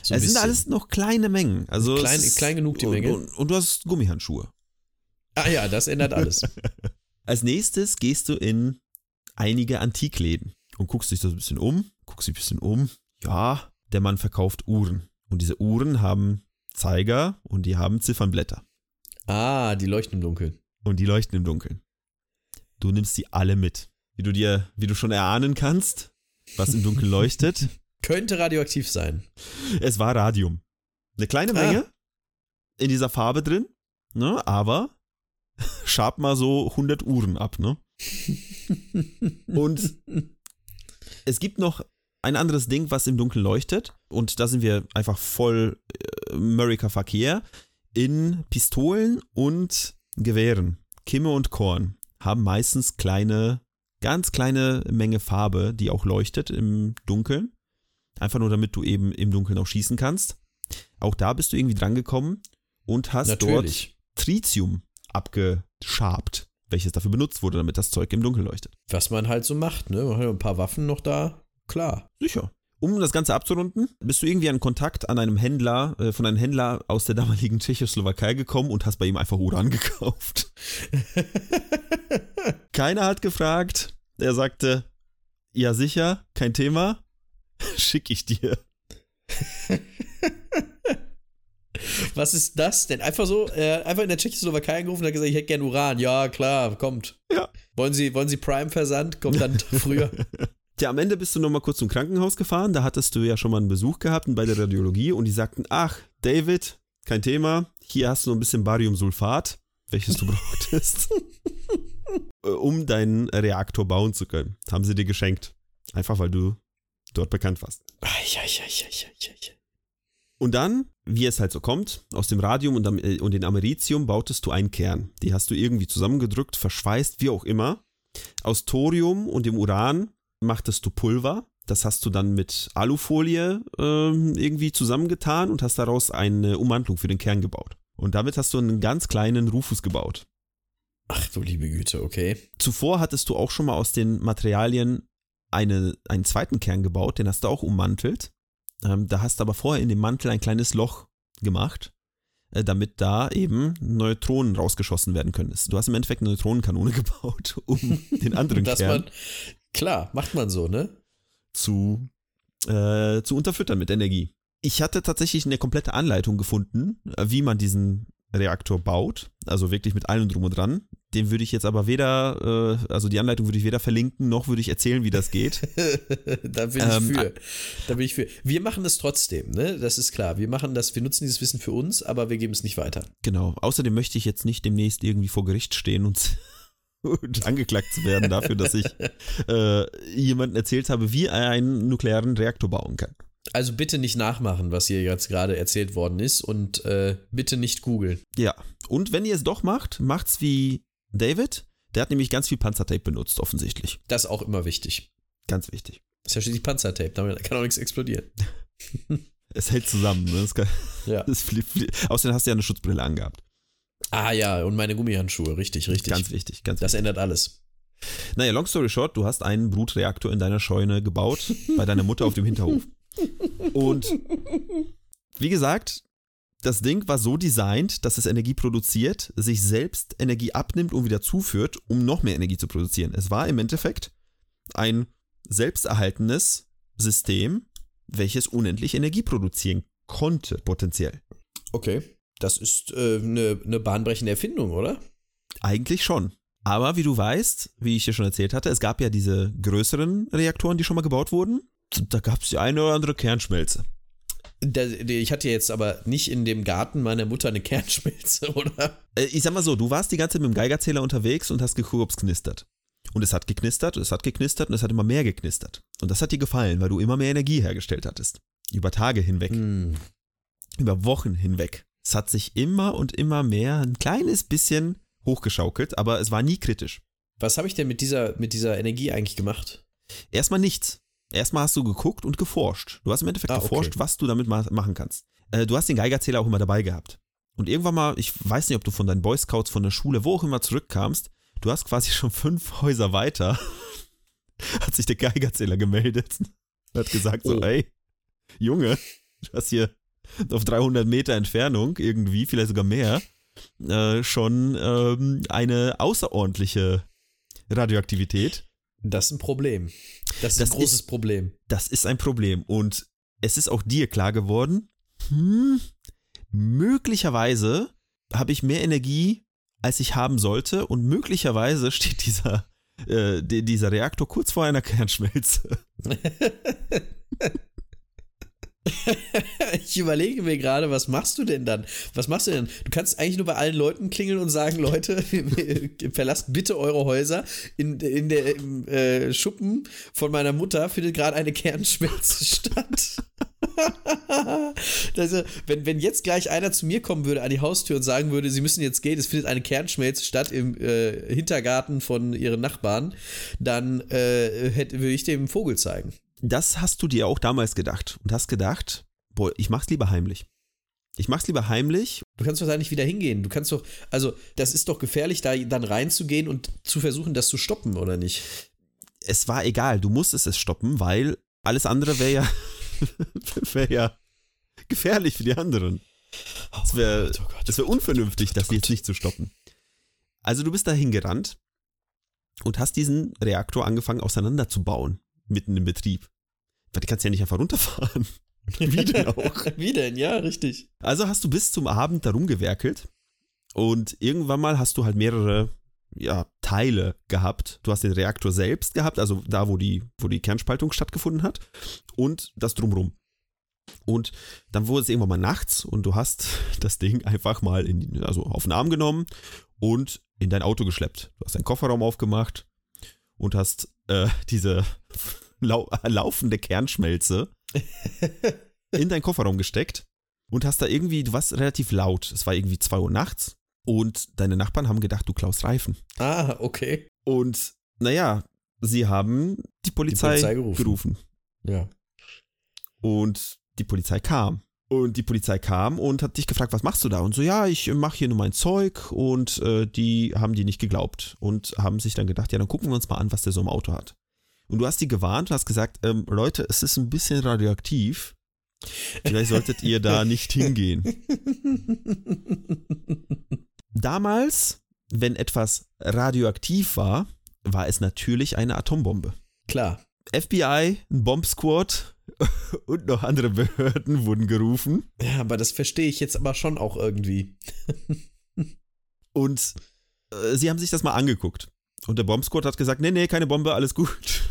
So es sind bisschen. alles noch kleine Mengen. Also Klein- klein genug, die und, Menge. Und, und du hast Gummihandschuhe. Ah ja, das ändert alles. Als nächstes gehst du in einige Antikläden und guckst dich so ein bisschen um, guckst dich ein bisschen um. Ja, der Mann verkauft Uhren. Und diese Uhren haben Zeiger und die haben Ziffernblätter. ah, die leuchten im Dunkeln. Und die leuchten im Dunkeln. Du nimmst die alle mit. Wie du dir, wie du schon erahnen kannst, was im Dunkeln leuchtet. Könnte radioaktiv sein. Es war Radium. Eine kleine Ah. Menge in dieser Farbe drin, ne? aber schab mal so 100 Uhren ab. Ne? Und es gibt noch ein anderes Ding, was im Dunkeln leuchtet. Und da sind wir einfach voll äh, America-Verkehr. In Pistolen und Gewehren, Kimme und Korn, haben meistens kleine, ganz kleine Menge Farbe, die auch leuchtet im Dunkeln. Einfach nur, damit du eben im Dunkeln auch schießen kannst. Auch da bist du irgendwie drangekommen und hast Natürlich. dort Tritium abgeschabt, welches dafür benutzt wurde, damit das Zeug im Dunkeln leuchtet. Was man halt so macht, ne? Man hat ja ein paar Waffen noch da. Klar. Sicher. Um das Ganze abzurunden, bist du irgendwie an Kontakt an einem Händler, äh, von einem Händler aus der damaligen Tschechoslowakei gekommen und hast bei ihm einfach Uran gekauft. Keiner hat gefragt. Er sagte, ja sicher, kein Thema, schick ich dir. Was ist das denn? Einfach so, äh, einfach in der Tschechoslowakei angerufen und hat gesagt, ich hätte gern Uran. Ja, klar, kommt. Ja. Wollen Sie, wollen Sie Prime-Versand? Kommt dann früher. Tja, am Ende bist du nochmal kurz zum Krankenhaus gefahren, da hattest du ja schon mal einen Besuch gehabt bei der Radiologie und die sagten, ach, David, kein Thema, hier hast du noch ein bisschen Bariumsulfat, welches du brauchtest, um deinen Reaktor bauen zu können. Haben sie dir geschenkt. Einfach weil du dort bekannt warst. Und dann, wie es halt so kommt, aus dem Radium und, äh, und dem Americium bautest du einen Kern. Die hast du irgendwie zusammengedrückt, verschweißt, wie auch immer. Aus Thorium und dem Uran machtest du Pulver. Das hast du dann mit Alufolie ähm, irgendwie zusammengetan und hast daraus eine Ummantelung für den Kern gebaut. Und damit hast du einen ganz kleinen Rufus gebaut. Ach du liebe Güte, okay. Zuvor hattest du auch schon mal aus den Materialien eine, einen zweiten Kern gebaut, den hast du auch ummantelt. Ähm, da hast du aber vorher in dem Mantel ein kleines Loch gemacht, äh, damit da eben Neutronen rausgeschossen werden können. Du hast im Endeffekt eine Neutronenkanone gebaut, um den anderen Dass Kern man, klar, macht man so, ne? zu, äh, zu unterfüttern mit Energie. Ich hatte tatsächlich eine komplette Anleitung gefunden, äh, wie man diesen Reaktor baut, also wirklich mit allem drum und dran. Den würde ich jetzt aber weder, äh, also die Anleitung würde ich weder verlinken, noch würde ich erzählen, wie das geht. da bin ich ähm, für. Da bin ich für. Wir machen das trotzdem, ne? Das ist klar. Wir machen das, wir nutzen dieses Wissen für uns, aber wir geben es nicht weiter. Genau. Außerdem möchte ich jetzt nicht demnächst irgendwie vor Gericht stehen und, und angeklagt zu werden dafür, dass ich äh, jemandem erzählt habe, wie er einen nuklearen Reaktor bauen kann. Also bitte nicht nachmachen, was hier jetzt gerade erzählt worden ist und äh, bitte nicht googeln. Ja, und wenn ihr es doch macht, macht's wie David, der hat nämlich ganz viel Panzertape benutzt, offensichtlich. Das ist auch immer wichtig. Ganz wichtig. Das ist ja schließlich Panzertape, damit kann auch nichts explodieren. es hält zusammen. Ne? Das kann, ja. Das fliegt, fliegt. Außerdem hast du ja eine Schutzbrille angehabt. Ah ja, und meine Gummihandschuhe, richtig, richtig. Ganz wichtig, ganz Das wichtig. ändert alles. Naja, long story short, du hast einen Brutreaktor in deiner Scheune gebaut, bei deiner Mutter auf dem Hinterhof. Und wie gesagt, das Ding war so designt, dass es Energie produziert, sich selbst Energie abnimmt und wieder zuführt, um noch mehr Energie zu produzieren. Es war im Endeffekt ein selbsterhaltenes System, welches unendlich Energie produzieren konnte, potenziell. Okay. Das ist eine äh, ne, ne bahnbrechende Erfindung, oder? Eigentlich schon. Aber wie du weißt, wie ich dir schon erzählt hatte, es gab ja diese größeren Reaktoren, die schon mal gebaut wurden. Da gab es die eine oder andere Kernschmelze. Ich hatte jetzt aber nicht in dem Garten meiner Mutter eine Kernschmelze, oder? Äh, ich sag mal so, du warst die ganze Zeit mit dem Geigerzähler unterwegs und hast geguckt, ob es knistert. Und es hat geknistert, es hat geknistert und es hat immer mehr geknistert. Und das hat dir gefallen, weil du immer mehr Energie hergestellt hattest. Über Tage hinweg. Hm. Über Wochen hinweg. Es hat sich immer und immer mehr ein kleines bisschen hochgeschaukelt, aber es war nie kritisch. Was habe ich denn mit dieser, mit dieser Energie eigentlich gemacht? Erstmal nichts. Erstmal hast du geguckt und geforscht. Du hast im Endeffekt Ah, geforscht, okay. was du damit ma machen kannst. Äh, du hast den Geigerzähler auch immer dabei gehabt. Und irgendwann mal, ich weiß nicht, ob du von deinen Boy Scouts von der Schule, wo auch immer zurückkamst, du hast quasi schon fünf Häuser weiter, hat sich der Geigerzähler gemeldet und hat gesagt so, Oh. ey, Junge, du hast hier auf 300 Meter Entfernung irgendwie, vielleicht sogar mehr, äh, schon ähm, eine außerordentliche Radioaktivität. Das ist ein Problem. Das ist Das ein großes ist- Problem. das ist ein Problem. Und es ist auch dir klar geworden, hm, möglicherweise habe ich mehr Energie, als ich haben sollte. Und möglicherweise steht dieser, äh, di- dieser Reaktor kurz vor einer Kernschmelze. Ich überlege mir gerade, was machst du denn dann? Was machst du denn? Du kannst eigentlich nur bei allen Leuten klingeln und sagen, Leute, verlasst bitte eure Häuser. In, in der im, äh, Schuppen von meiner Mutter findet gerade eine Kernschmelze statt. also, wenn, wenn jetzt gleich einer zu mir kommen würde an die Haustür und sagen würde, sie müssen jetzt gehen, es findet eine Kernschmelze statt im äh, Hintergarten von ihren Nachbarn, dann äh, hätte, würde ich dem Vogel zeigen. Das hast du dir auch damals gedacht und hast gedacht, boah, ich mach's lieber heimlich. Ich mach's lieber heimlich. Du kannst doch da nicht wieder hingehen. Du kannst doch, also das ist doch gefährlich, da dann reinzugehen und zu versuchen, das zu stoppen, oder nicht? Es war egal, du musstest es stoppen, weil alles andere wäre ja, wäre ja gefährlich für die anderen. Es wäre Oh wär unvernünftig, das jetzt nicht zu stoppen. Also du bist da hingerannt und hast diesen Reaktor angefangen auseinanderzubauen, mitten im Betrieb. Weil die kannst du ja nicht einfach runterfahren. Wie denn auch? Wie denn? Ja, richtig. Also hast du bis zum Abend da rumgewerkelt und irgendwann mal hast du halt mehrere ja, Teile gehabt. Du hast den Reaktor selbst gehabt, also da, wo die, wo die Kernspaltung stattgefunden hat und das drumrum. Und dann wurde es irgendwann mal nachts und du hast das Ding einfach mal in, also auf den Arm genommen und in dein Auto geschleppt. Du hast deinen Kofferraum aufgemacht und hast äh, diese lau laufende Kernschmelze in deinen Kofferraum gesteckt und hast da irgendwie, du warst relativ laut. Es war irgendwie 2 Uhr nachts und deine Nachbarn haben gedacht, du klaust Reifen. Ah, okay. Und naja, sie haben die Polizei, Polizei gerufen. gerufen. Ja. Und die Polizei kam. Und die Polizei kam und hat dich gefragt, was machst du da? Und so, ja, ich mache hier nur mein Zeug und äh, die haben die nicht geglaubt und haben sich dann gedacht, ja, dann gucken wir uns mal an, was der so im Auto hat. Und du hast die gewarnt und hast gesagt, ähm, Leute, es ist ein bisschen radioaktiv. Vielleicht solltet ihr da nicht hingehen. Damals, wenn etwas radioaktiv war, war es natürlich eine Atombombe. Klar. FBI, ein Bomb Squad, und noch andere Behörden wurden gerufen. Ja, aber das verstehe ich jetzt aber schon auch irgendwie. Und äh, sie haben sich das mal angeguckt. Und der Bombsquad hat gesagt, nee, nee, keine Bombe, alles gut.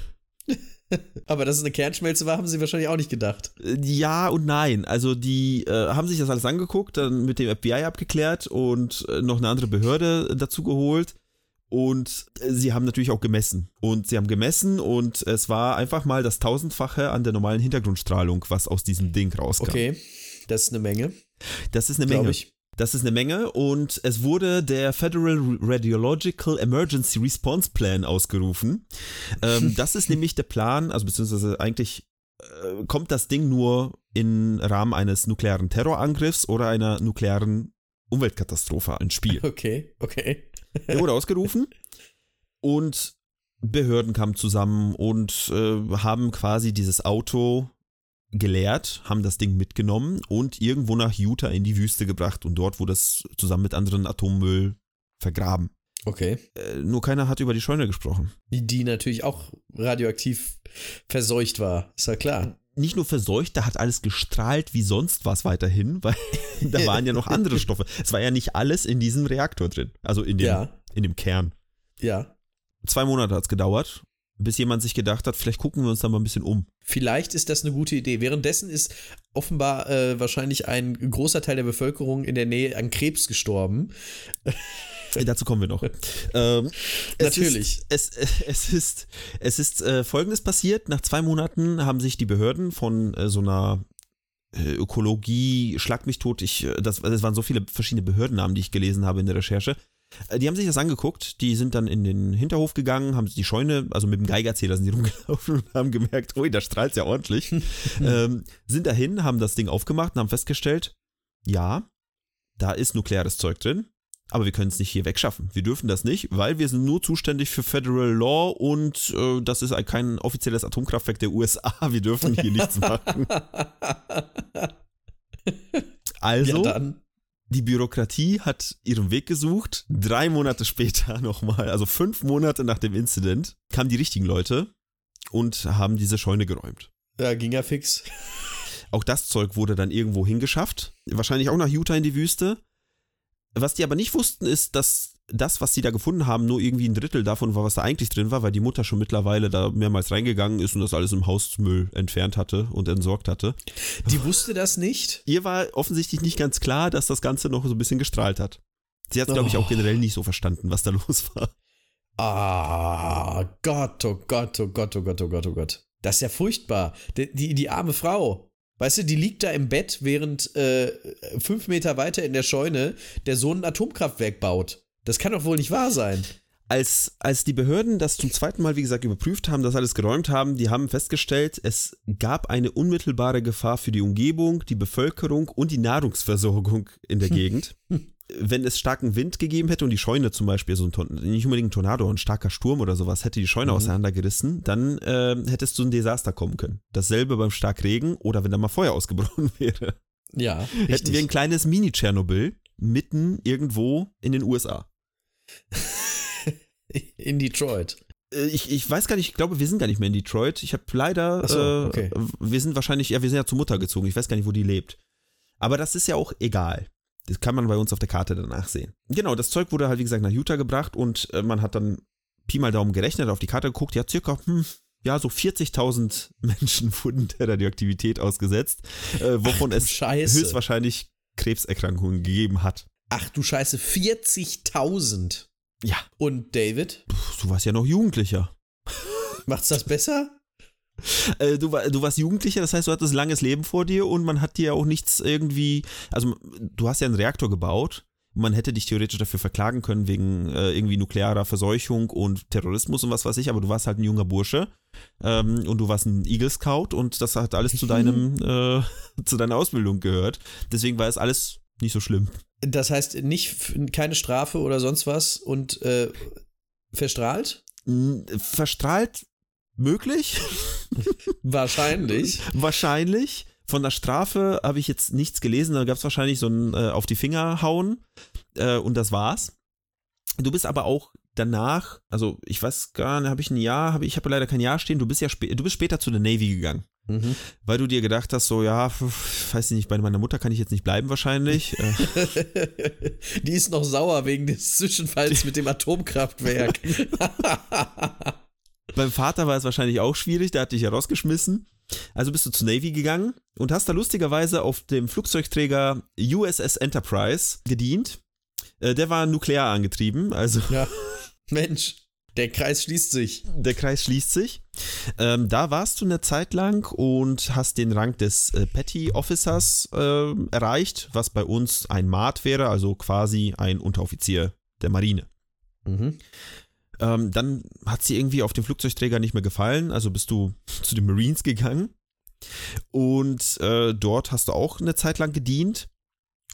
Aber dass es eine Kernschmelze war, haben sie wahrscheinlich auch nicht gedacht. Äh, Ja und nein. Also die äh, haben sich das alles angeguckt, dann mit dem FBI abgeklärt und äh, noch eine andere Behörde dazu geholt. Und äh, sie haben natürlich auch gemessen. Und sie haben gemessen und es war einfach mal das tausendfache an der normalen Hintergrundstrahlung, was aus diesem Ding rauskam. Okay, das ist eine Menge, Das ist eine Menge. ich. Das ist eine Menge und es wurde der Federal Radiological Emergency Response Plan ausgerufen. Ähm, das ist nämlich der Plan, also beziehungsweise eigentlich äh, kommt das Ding nur im Rahmen eines nuklearen Terrorangriffs oder einer nuklearen Umweltkatastrophe ins Spiel. Okay, okay. Der wurde ausgerufen und Behörden kamen zusammen und äh, haben quasi dieses Auto geleert, haben das Ding mitgenommen und irgendwo nach Utah in die Wüste gebracht und dort wurde es zusammen mit anderen Atommüll vergraben. Okay. Äh, nur keiner hat über die Scheune gesprochen. Die, die natürlich auch radioaktiv verseucht war, ist ja klar. Nicht nur verseucht, da hat alles gestrahlt wie sonst was weiterhin, weil da waren ja noch andere Stoffe. Es war ja nicht alles in diesem Reaktor drin, also in dem, Ja, in dem Kern. ja. Zwei Monate hat es gedauert, bis jemand sich gedacht hat, vielleicht gucken wir uns da mal ein bisschen um. Vielleicht ist das eine gute Idee. Währenddessen ist offenbar äh, wahrscheinlich ein großer Teil der Bevölkerung in der Nähe an Krebs gestorben. Äh, Dazu kommen wir noch. Ähm, es Natürlich. Ist, es, es ist, es ist äh, Folgendes passiert. Nach zwei Monaten haben sich die Behörden von äh, so einer äh, Ökologie, schlag mich tot, ich, äh, das, das waren so viele verschiedene Behördennamen, die ich gelesen habe in der Recherche. Äh, Die haben sich das angeguckt, die sind dann in den Hinterhof gegangen, haben die Scheune, also mit dem Geigerzähler sind die rumgelaufen und haben gemerkt, ui, da strahlt ja ordentlich. ähm, sind dahin, haben das Ding aufgemacht und haben festgestellt, ja, da ist nukleares Zeug drin, aber wir können es nicht hier wegschaffen. Wir dürfen das nicht, weil wir sind nur zuständig für Federal Law und äh, das ist ein- kein offizielles Atomkraftwerk der USA. Wir dürfen hier nichts machen. Also, ja. Die Bürokratie hat ihren Weg gesucht. Drei Monate später nochmal, also fünf Monate nach dem Incident, kamen die richtigen Leute und haben diese Scheune geräumt. Ja, ging ja fix. Auch das Zeug wurde dann irgendwo hingeschafft. Wahrscheinlich auch nach Utah in die Wüste. Was die aber nicht wussten, ist, dass das, was sie da gefunden haben, nur irgendwie ein Drittel davon war, was da eigentlich drin war, weil die Mutter schon mittlerweile da mehrmals reingegangen ist und das alles im Hausmüll entfernt hatte und entsorgt hatte. Die wusste das nicht. Ihr war offensichtlich nicht ganz klar, dass das Ganze noch so ein bisschen gestrahlt hat. Sie hat, glaube ich, auch Oh. generell nicht so verstanden, was da los war. Ah, Gott, oh Gott, oh Gott, oh Gott, oh Gott, oh Gott. Das ist ja furchtbar. Die, die, die arme Frau. Weißt du, die liegt da im Bett, während äh, fünf Meter weiter in der Scheune der Sohn ein Atomkraftwerk baut. Das kann doch wohl nicht wahr sein. Als, als die Behörden das zum zweiten Mal, wie gesagt, überprüft haben, das alles geräumt haben, die haben festgestellt, es gab eine unmittelbare Gefahr für die Umgebung, die Bevölkerung und die Nahrungsversorgung in der Gegend. Wenn es starken Wind gegeben hätte und die Scheune zum Beispiel, so ein nicht unbedingt ein Tornado, ein starker Sturm oder sowas, hätte die Scheune Mhm. auseinandergerissen, dann äh, hätte es zu einem Desaster kommen können. Dasselbe beim Starkregen oder wenn da mal Feuer ausgebrochen wäre. Ja, Hätten wir ein richtig. kleines Mini-Tschernobyl mitten irgendwo in den USA. In Detroit. Äh, Ich, ich weiß gar nicht, ich glaube, wir sind gar nicht mehr in Detroit. Ich habe leider, Ach so, äh, okay. wir sind wahrscheinlich, ja, wir sind ja zur Mutter gezogen. Ich weiß gar nicht, wo die lebt. Aber das ist ja auch egal. Das kann man bei uns auf der Karte danach sehen. Genau, das Zeug wurde halt, wie gesagt, nach Utah gebracht und äh, man hat dann Pi mal Daumen gerechnet, auf die Karte geguckt, ja, circa, hm, ja, so 40.000 Menschen wurden der Radioaktivität ausgesetzt, äh, wovon du es Scheiße. höchstwahrscheinlich Krebserkrankungen gegeben hat. Ach du Scheiße, 40.000. Ja, Und David, Puh, du warst ja noch Jugendlicher. macht's das besser? Äh, du, war, du warst Jugendlicher, das heißt, du hattest ein langes Leben vor dir und man hat dir auch nichts irgendwie, also du hast ja einen Reaktor gebaut. Man hätte dich theoretisch dafür verklagen können wegen äh, irgendwie nuklearer Verseuchung und Terrorismus und was weiß ich, aber du warst halt ein junger Bursche ähm, und du warst ein Eagle Scout und das hat alles zu deinem äh, zu deiner Ausbildung gehört. Deswegen war es alles nicht so schlimm. Das heißt, nicht keine Strafe oder sonst was und äh, verstrahlt? Verstrahlt möglich? Wahrscheinlich. Wahrscheinlich. Von der Strafe habe ich jetzt nichts gelesen. Da gab es wahrscheinlich so ein äh, auf die Finger hauen äh, und das war's. Du bist aber auch danach, also ich weiß gar nicht, habe ich ein Jahr, habe ich habe leider kein Jahr stehen. Du bist ja du bist später zu der Navy gegangen. Mhm. Weil du dir gedacht hast, so, ja, weiß ich nicht, bei meiner Mutter kann ich jetzt nicht bleiben wahrscheinlich. Äh. Die ist noch sauer wegen des Zwischenfalls mit dem Atomkraftwerk. Beim Vater war es wahrscheinlich auch schwierig, der hat dich ja rausgeschmissen. Also bist du zur Navy gegangen und hast da lustigerweise auf dem Flugzeugträger USS Enterprise gedient. Äh, der war nuklear angetrieben, also. Ja. Mensch. Der Kreis schließt sich. Der Kreis schließt sich. Ähm, da warst du eine Zeit lang und hast den Rang des äh, Petty Officers äh, erreicht, was bei uns ein Mat wäre, also quasi ein Unteroffizier der Marine. Mhm. Ähm, dann hat sie irgendwie auf dem Flugzeugträger nicht mehr gefallen, also bist du zu den Marines gegangen. Und äh, dort hast du auch eine Zeit lang gedient.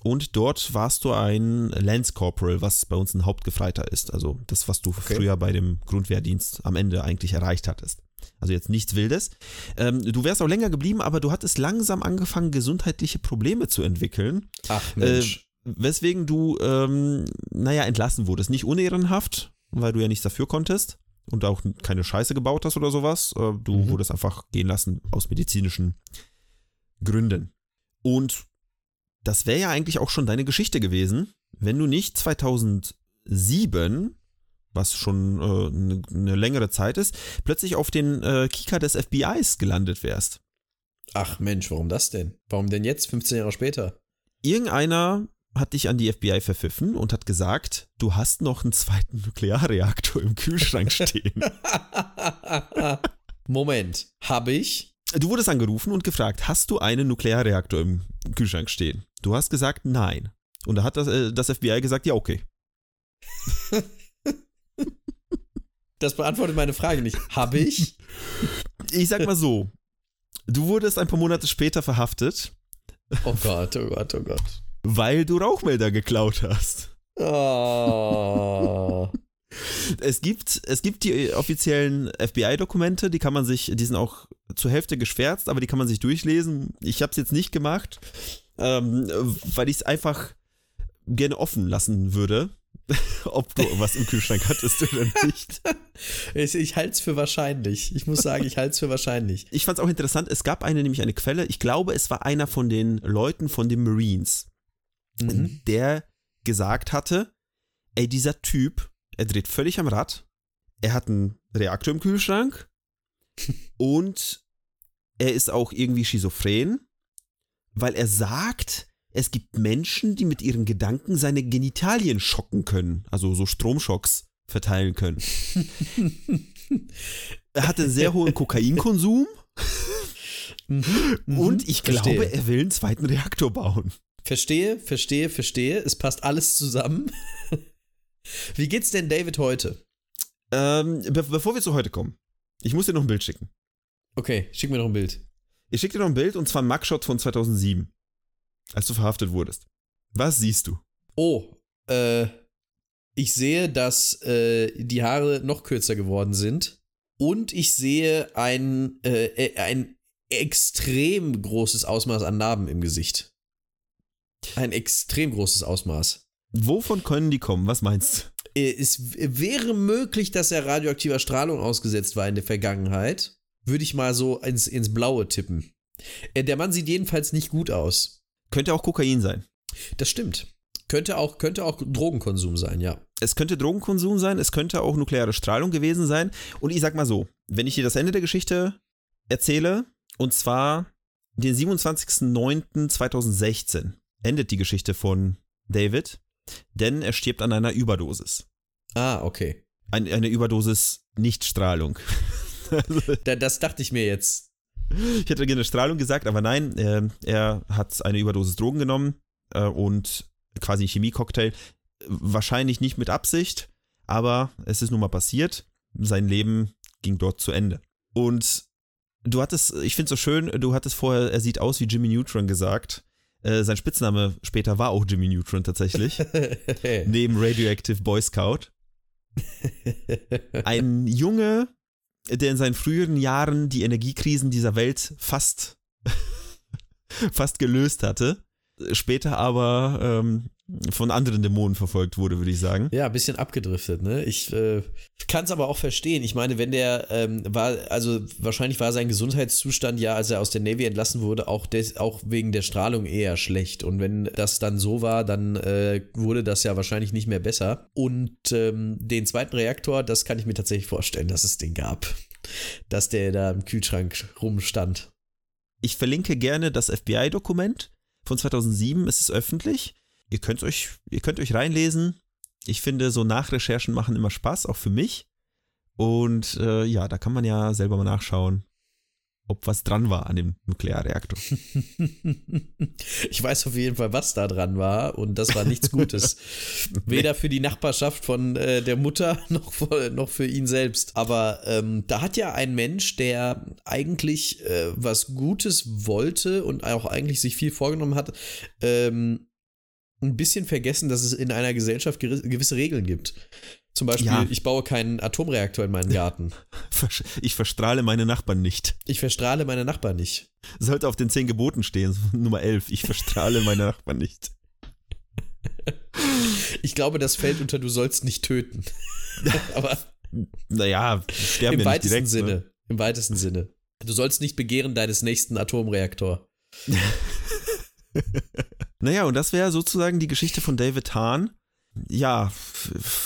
Und dort warst du ein Lance Corporal, was bei uns ein Hauptgefreiter ist. Also das, was du okay. früher bei dem Grundwehrdienst am Ende eigentlich erreicht hattest. Also jetzt nichts Wildes. Ähm, du wärst auch länger geblieben, aber du hattest langsam angefangen, gesundheitliche Probleme zu entwickeln. Ach Mensch. Äh, weswegen du, ähm, naja, entlassen wurdest. Nicht unehrenhaft, weil du ja nichts dafür konntest und auch keine Scheiße gebaut hast oder sowas. Äh, du mhm. wurdest einfach gehen lassen aus medizinischen Gründen. Und das wäre ja eigentlich auch schon deine Geschichte gewesen, wenn du nicht 2007, was schon äh, eine, eine längere Zeit ist, plötzlich auf den äh, Kika des FBIs gelandet wärst. Ach Mensch, warum das denn? Warum denn jetzt, 15 Jahre später? Irgendeiner hat dich an die FBI verpfiffen und hat gesagt, du hast noch einen zweiten Nuklearreaktor im Kühlschrank stehen. Moment, habe ich? Du wurdest angerufen und gefragt, hast du einen Nuklearreaktor im Kühlschrank stehen? Du hast gesagt, nein. Und da hat das, äh, das FBI gesagt, ja, okay. Das beantwortet meine Frage nicht. Habe ich? Ich sag mal so. Du wurdest ein paar Monate später verhaftet. Oh Gott, oh Gott, oh Gott. Weil du Rauchmelder geklaut hast. Oh. Es gibt, es gibt die offiziellen FBI-Dokumente, die kann man sich, die sind auch zur Hälfte geschwärzt, aber die kann man sich durchlesen. Ich habe es jetzt nicht gemacht, ähm, weil ich es einfach gerne offen lassen würde, ob du was im Kühlschrank hattest oder nicht. Ich, ich halte es für wahrscheinlich. Ich muss sagen, ich halte es für wahrscheinlich. Ich fand es auch interessant, es gab eine, nämlich eine Quelle, ich glaube, es war einer von den Leuten von den Marines, mhm. der gesagt hatte, ey, dieser Typ er dreht völlig am Rad. Er hat einen Reaktor im Kühlschrank. und er ist auch irgendwie schizophren, weil er sagt, es gibt Menschen, die mit ihren Gedanken seine Genitalien schocken können, also so Stromschocks verteilen können. er hat einen sehr hohen Kokainkonsum mhm, mhm. und ich verstehe. glaube, er will einen zweiten Reaktor bauen. Verstehe, verstehe, verstehe. Es passt alles zusammen. Wie geht's denn David heute? Ähm, be bevor wir zu heute kommen, ich muss dir noch ein Bild schicken. Okay, schick mir noch ein Bild. Ich schicke dir noch ein Bild und zwar ein Mugshot von 2007, als du verhaftet wurdest. Was siehst du? Oh, äh, ich sehe, dass äh, die Haare noch kürzer geworden sind und ich sehe ein, äh, äh ein extrem großes Ausmaß an Narben im Gesicht. Ein extrem großes Ausmaß. Wovon können die kommen? Was meinst du? Äh, es wäre möglich, dass er radioaktiver Strahlung ausgesetzt war in der Vergangenheit. Würde ich mal so ins, ins Blaue tippen. Äh, der Mann sieht jedenfalls nicht gut aus. Könnte auch Kokain sein. Das stimmt. Könnte auch, könnte auch Drogenkonsum sein, ja. Es könnte Drogenkonsum sein, es könnte auch nukleare Strahlung gewesen sein. Und ich sag mal so, wenn ich dir das Ende der Geschichte erzähle, und zwar den 27.09.2016 endet die Geschichte von David denn er stirbt an einer Überdosis. Ah, okay. Ein, eine Überdosis Nichtstrahlung. das dachte ich mir jetzt. Ich hätte gerne Strahlung gesagt, aber nein, äh, er hat eine Überdosis Drogen genommen äh, und quasi ein Chemiecocktail. Wahrscheinlich nicht mit Absicht, aber es ist nun mal passiert. Sein Leben ging dort zu Ende. Und du hattest, ich finde es so schön, du hattest vorher, er sieht aus wie Jimmy Neutron gesagt. Äh, sein Spitzname später war auch Jimmy Neutron tatsächlich. neben Radioactive Boy Scout. Ein Junge, der in seinen früheren Jahren die Energiekrisen dieser Welt fast, fast gelöst hatte. Später aber ähm, von anderen Dämonen verfolgt wurde, würde ich sagen. Ja, ein bisschen abgedriftet, ne? Ich äh, kann es aber auch verstehen. Ich meine, wenn der ähm, war, also wahrscheinlich war sein Gesundheitszustand ja, als er aus der Navy entlassen wurde, auch, des, auch wegen der Strahlung eher schlecht. Und wenn das dann so war, dann äh, wurde das ja wahrscheinlich nicht mehr besser. Und ähm, den zweiten Reaktor, das kann ich mir tatsächlich vorstellen, dass es den gab. Dass der da im Kühlschrank rumstand. Ich verlinke gerne das FBI-Dokument von 2007. Es ist öffentlich ihr könnt euch, ihr könnt euch reinlesen. Ich finde, so Nachrecherchen machen immer Spaß, auch für mich. Und äh, ja, da kann man ja selber mal nachschauen, ob was dran war an dem Nuklearreaktor. ich weiß auf jeden Fall, was da dran war und das war nichts Gutes. Weder für die Nachbarschaft von äh, der Mutter noch, für, noch für ihn selbst. Aber ähm, da hat ja ein Mensch, der eigentlich äh, was Gutes wollte und auch eigentlich sich viel vorgenommen hat, ähm, ein bisschen vergessen, dass es in einer Gesellschaft gewisse Regeln gibt. Zum Beispiel, ja. ich baue keinen Atomreaktor in meinen Garten. Ich verstrahle meine Nachbarn nicht. Ich verstrahle meine Nachbarn nicht. Sollte auf den zehn Geboten stehen, Nummer 11. Ich verstrahle meine Nachbarn nicht. Ich glaube, das fällt unter du sollst nicht töten. Aber naja, sterben im ja weitesten direkt, ne? Sinne. Ne? Im weitesten Sinne. Du sollst nicht begehren deines nächsten Atomreaktor. Naja, und das wäre sozusagen die Geschichte von David Hahn. Ja,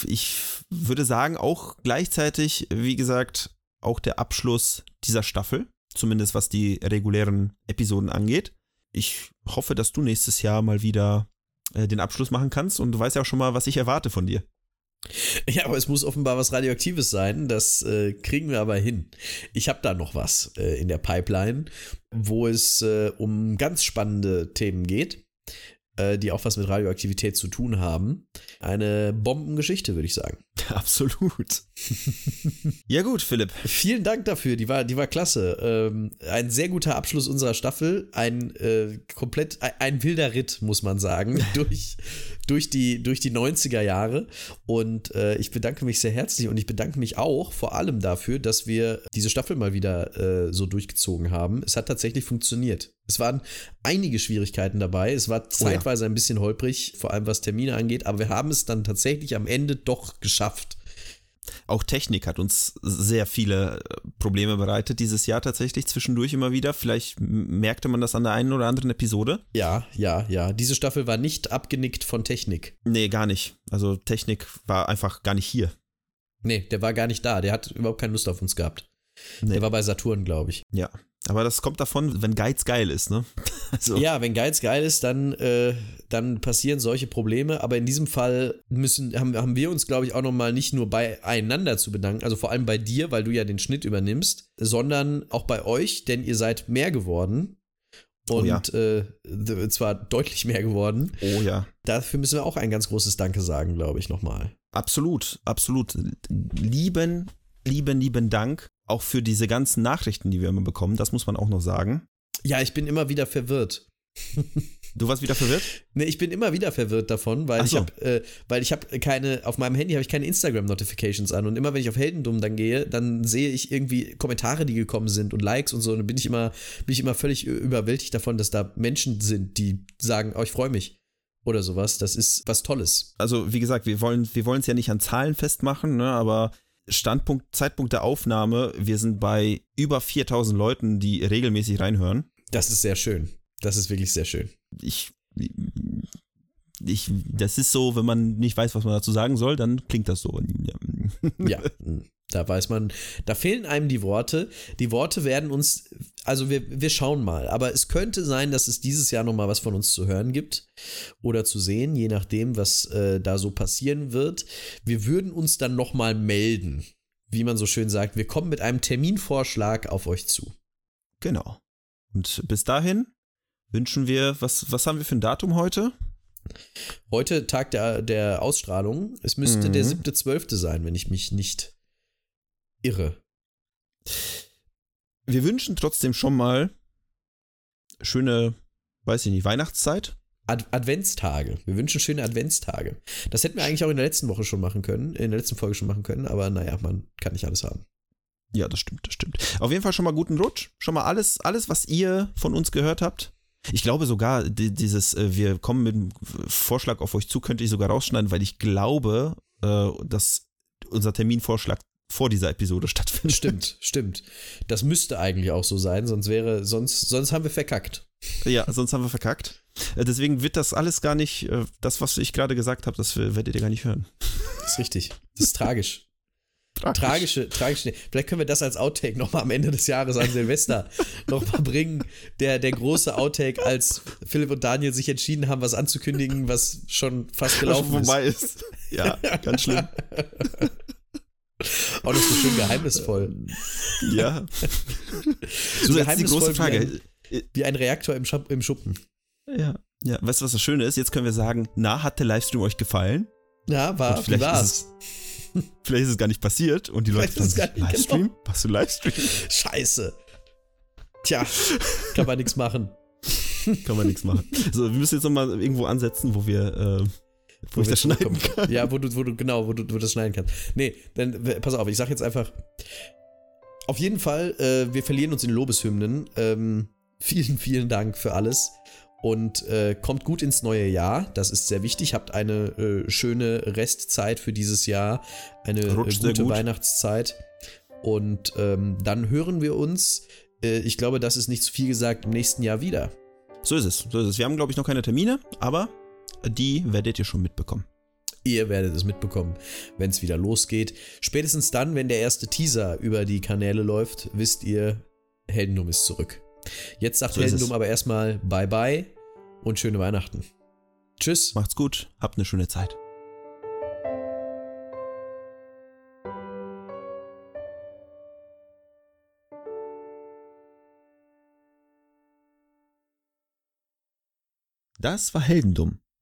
ich würde sagen, auch gleichzeitig, wie gesagt, auch der Abschluss dieser Staffel, zumindest was die regulären Episoden angeht. Ich hoffe, dass du nächstes Jahr mal wieder äh, den Abschluss machen kannst und du weißt ja auch schon mal, was ich erwarte von dir. Ja, aber es muss offenbar was Radioaktives sein. Das äh, kriegen wir aber hin. Ich habe da noch was äh, in der Pipeline, wo es äh, um ganz spannende Themen geht. Äh, die auch was mit Radioaktivität zu tun haben. Eine Bombengeschichte, würde ich sagen. Absolut. ja, gut, Philipp. Vielen Dank dafür, die war, die war klasse. Ähm, ein sehr guter Abschluss unserer Staffel. Ein äh, komplett, ein, ein, wilder Ritt, muss man sagen, durch, durch, die, durch die 90er Jahre. Und äh, ich bedanke mich sehr herzlich und ich bedanke mich auch vor allem dafür, dass wir diese Staffel mal wieder äh, so durchgezogen haben. Es hat tatsächlich funktioniert. Es waren einige Schwierigkeiten dabei. Es war zeitweise oh ja. ein bisschen holprig, vor allem was Termine angeht, aber wir haben es dann tatsächlich am Ende doch geschafft. Auch Technik hat uns sehr viele äh, Probleme bereitet dieses Jahr tatsächlich zwischendurch immer wieder. Vielleicht merkte man das an der einen oder anderen Episode. Ja, ja, ja. Diese Staffel war nicht abgenickt von Technik. Nee, gar nicht. Also Technik war einfach gar nicht hier. Nee, der war gar nicht da. Der hat überhaupt keine Lust auf uns gehabt. Nee. Der war bei Saturn, glaube ich. Ja, aber das kommt davon, wenn Geiz geil ist, ne? Also. Ja, wenn Geiz geil ist, dann, äh, dann passieren solche Probleme. Aber in diesem Fall müssen, haben, haben wir uns, glaube ich, auch nochmal nicht nur beieinander zu bedanken, also vor allem bei dir, weil du ja den Schnitt übernimmst, sondern auch bei euch, denn ihr seid mehr geworden. Und oh ja. äh, zwar deutlich mehr geworden. Oh ja. Dafür müssen wir auch ein ganz großes Danke sagen, glaube ich, nochmal. Absolut, absolut. Lieben, lieben, lieben Dank auch für diese ganzen Nachrichten, die wir immer bekommen, das muss man auch noch sagen. Ja, ich bin immer wieder verwirrt. Du warst wieder verwirrt? Nee, ich bin immer wieder verwirrt davon, weil so. ich habe, äh, weil ich habe keine, auf meinem Handy habe ich keine Instagram-Notifications an und immer wenn ich auf Heldendum dann gehe, dann sehe ich irgendwie Kommentare, die gekommen sind und Likes und so und dann bin ich immer, bin ich immer völlig überwältigt davon, dass da Menschen sind, die sagen, oh, ich freue mich oder sowas. Das ist was Tolles. Also wie gesagt, wir wollen, wir wollen es ja nicht an Zahlen festmachen, ne, aber Standpunkt, Zeitpunkt der Aufnahme, wir sind bei über 4000 Leuten, die regelmäßig reinhören. Das ist sehr schön. Das ist wirklich sehr schön. Ich, ich, das ist so, wenn man nicht weiß, was man dazu sagen soll, dann klingt das so. Ja, da weiß man, da fehlen einem die Worte. Die Worte werden uns, also wir, wir schauen mal, aber es könnte sein, dass es dieses Jahr nochmal was von uns zu hören gibt oder zu sehen, je nachdem, was äh, da so passieren wird. Wir würden uns dann nochmal melden. Wie man so schön sagt, wir kommen mit einem Terminvorschlag auf euch zu. Genau. Und bis dahin wünschen wir, was, was haben wir für ein Datum heute? Heute Tag der, der Ausstrahlung. Es müsste mhm. der 7.12. sein, wenn ich mich nicht irre. Wir wünschen trotzdem schon mal schöne, weiß ich nicht, Weihnachtszeit. Ad Adventstage. Wir wünschen schöne Adventstage. Das hätten wir eigentlich auch in der letzten Woche schon machen können, in der letzten Folge schon machen können, aber naja, man kann nicht alles haben. Ja, das stimmt, das stimmt. Auf jeden Fall schon mal guten Rutsch. Schon mal alles, alles, was ihr von uns gehört habt. Ich glaube sogar, die, dieses, äh, wir kommen mit einem Vorschlag auf euch zu, könnte ich sogar rausschneiden, weil ich glaube, äh, dass unser Terminvorschlag vor dieser Episode stattfindet. Stimmt, stimmt. Das müsste eigentlich auch so sein, sonst wäre, sonst, sonst haben wir verkackt. Ja, sonst haben wir verkackt. Äh, Deswegen wird das alles gar nicht, äh, das, was ich gerade gesagt habe, das werdet ihr gar nicht hören. Das ist richtig. Das ist tragisch. Tragische, tragische. Vielleicht können wir das als Outtake nochmal am Ende des Jahres an Silvester nochmal bringen. Der, der große Outtake, als Philipp und Daniel sich entschieden haben, was anzukündigen, was schon fast gelaufen Was ist. vorbei ist. Ja, ganz schlimm. Das ist so schön geheimnisvoll. Ja. So So, jetzt die geheimnisvoll große wie Frage. ein- Wie ein Reaktor im, Schap im Schuppen. Ja. Ja, weißt du, was das Schöne ist? Jetzt können wir sagen, na, hat der Livestream euch gefallen? Ja, war, Und wie vielleicht war's? ist Vielleicht ist es gar nicht passiert und die Leute Vielleicht es sich, nicht, Livestream? Machst du Livestream? Scheiße. Tja, kann man nichts machen. Kann man nichts machen. So, wir müssen jetzt nochmal irgendwo ansetzen, wo wir, äh, wo, ich wir das schneiden kann. Ja, wo du, wo du, genau, wo du, wo du das schneiden kannst. Nee, dann, pass auf, ich sag jetzt einfach, auf jeden Fall, äh, wir verlieren uns in Lobeshymnen. Ähm, vielen, vielen Dank für alles. Und äh, kommt gut ins neue Jahr. Das ist sehr wichtig. Habt eine äh, schöne Restzeit für dieses Jahr. Eine äh, gute gut. Weihnachtszeit. Und ähm, dann hören wir uns, äh, ich glaube, das ist nicht zu viel gesagt, im nächsten Jahr wieder. So ist es, so ist es. Wir haben, glaube ich, noch keine Termine, aber die werdet ihr schon mitbekommen. Ihr werdet es mitbekommen, wenn es wieder losgeht. Spätestens dann, wenn der erste Teaser über die Kanäle läuft, wisst ihr, Heldendum ist zurück. Jetzt sagt So Heldendum aber erstmal Bye bye und schöne Weihnachten. Tschüss. Macht's gut, habt eine schöne Zeit. Das war Heldendum,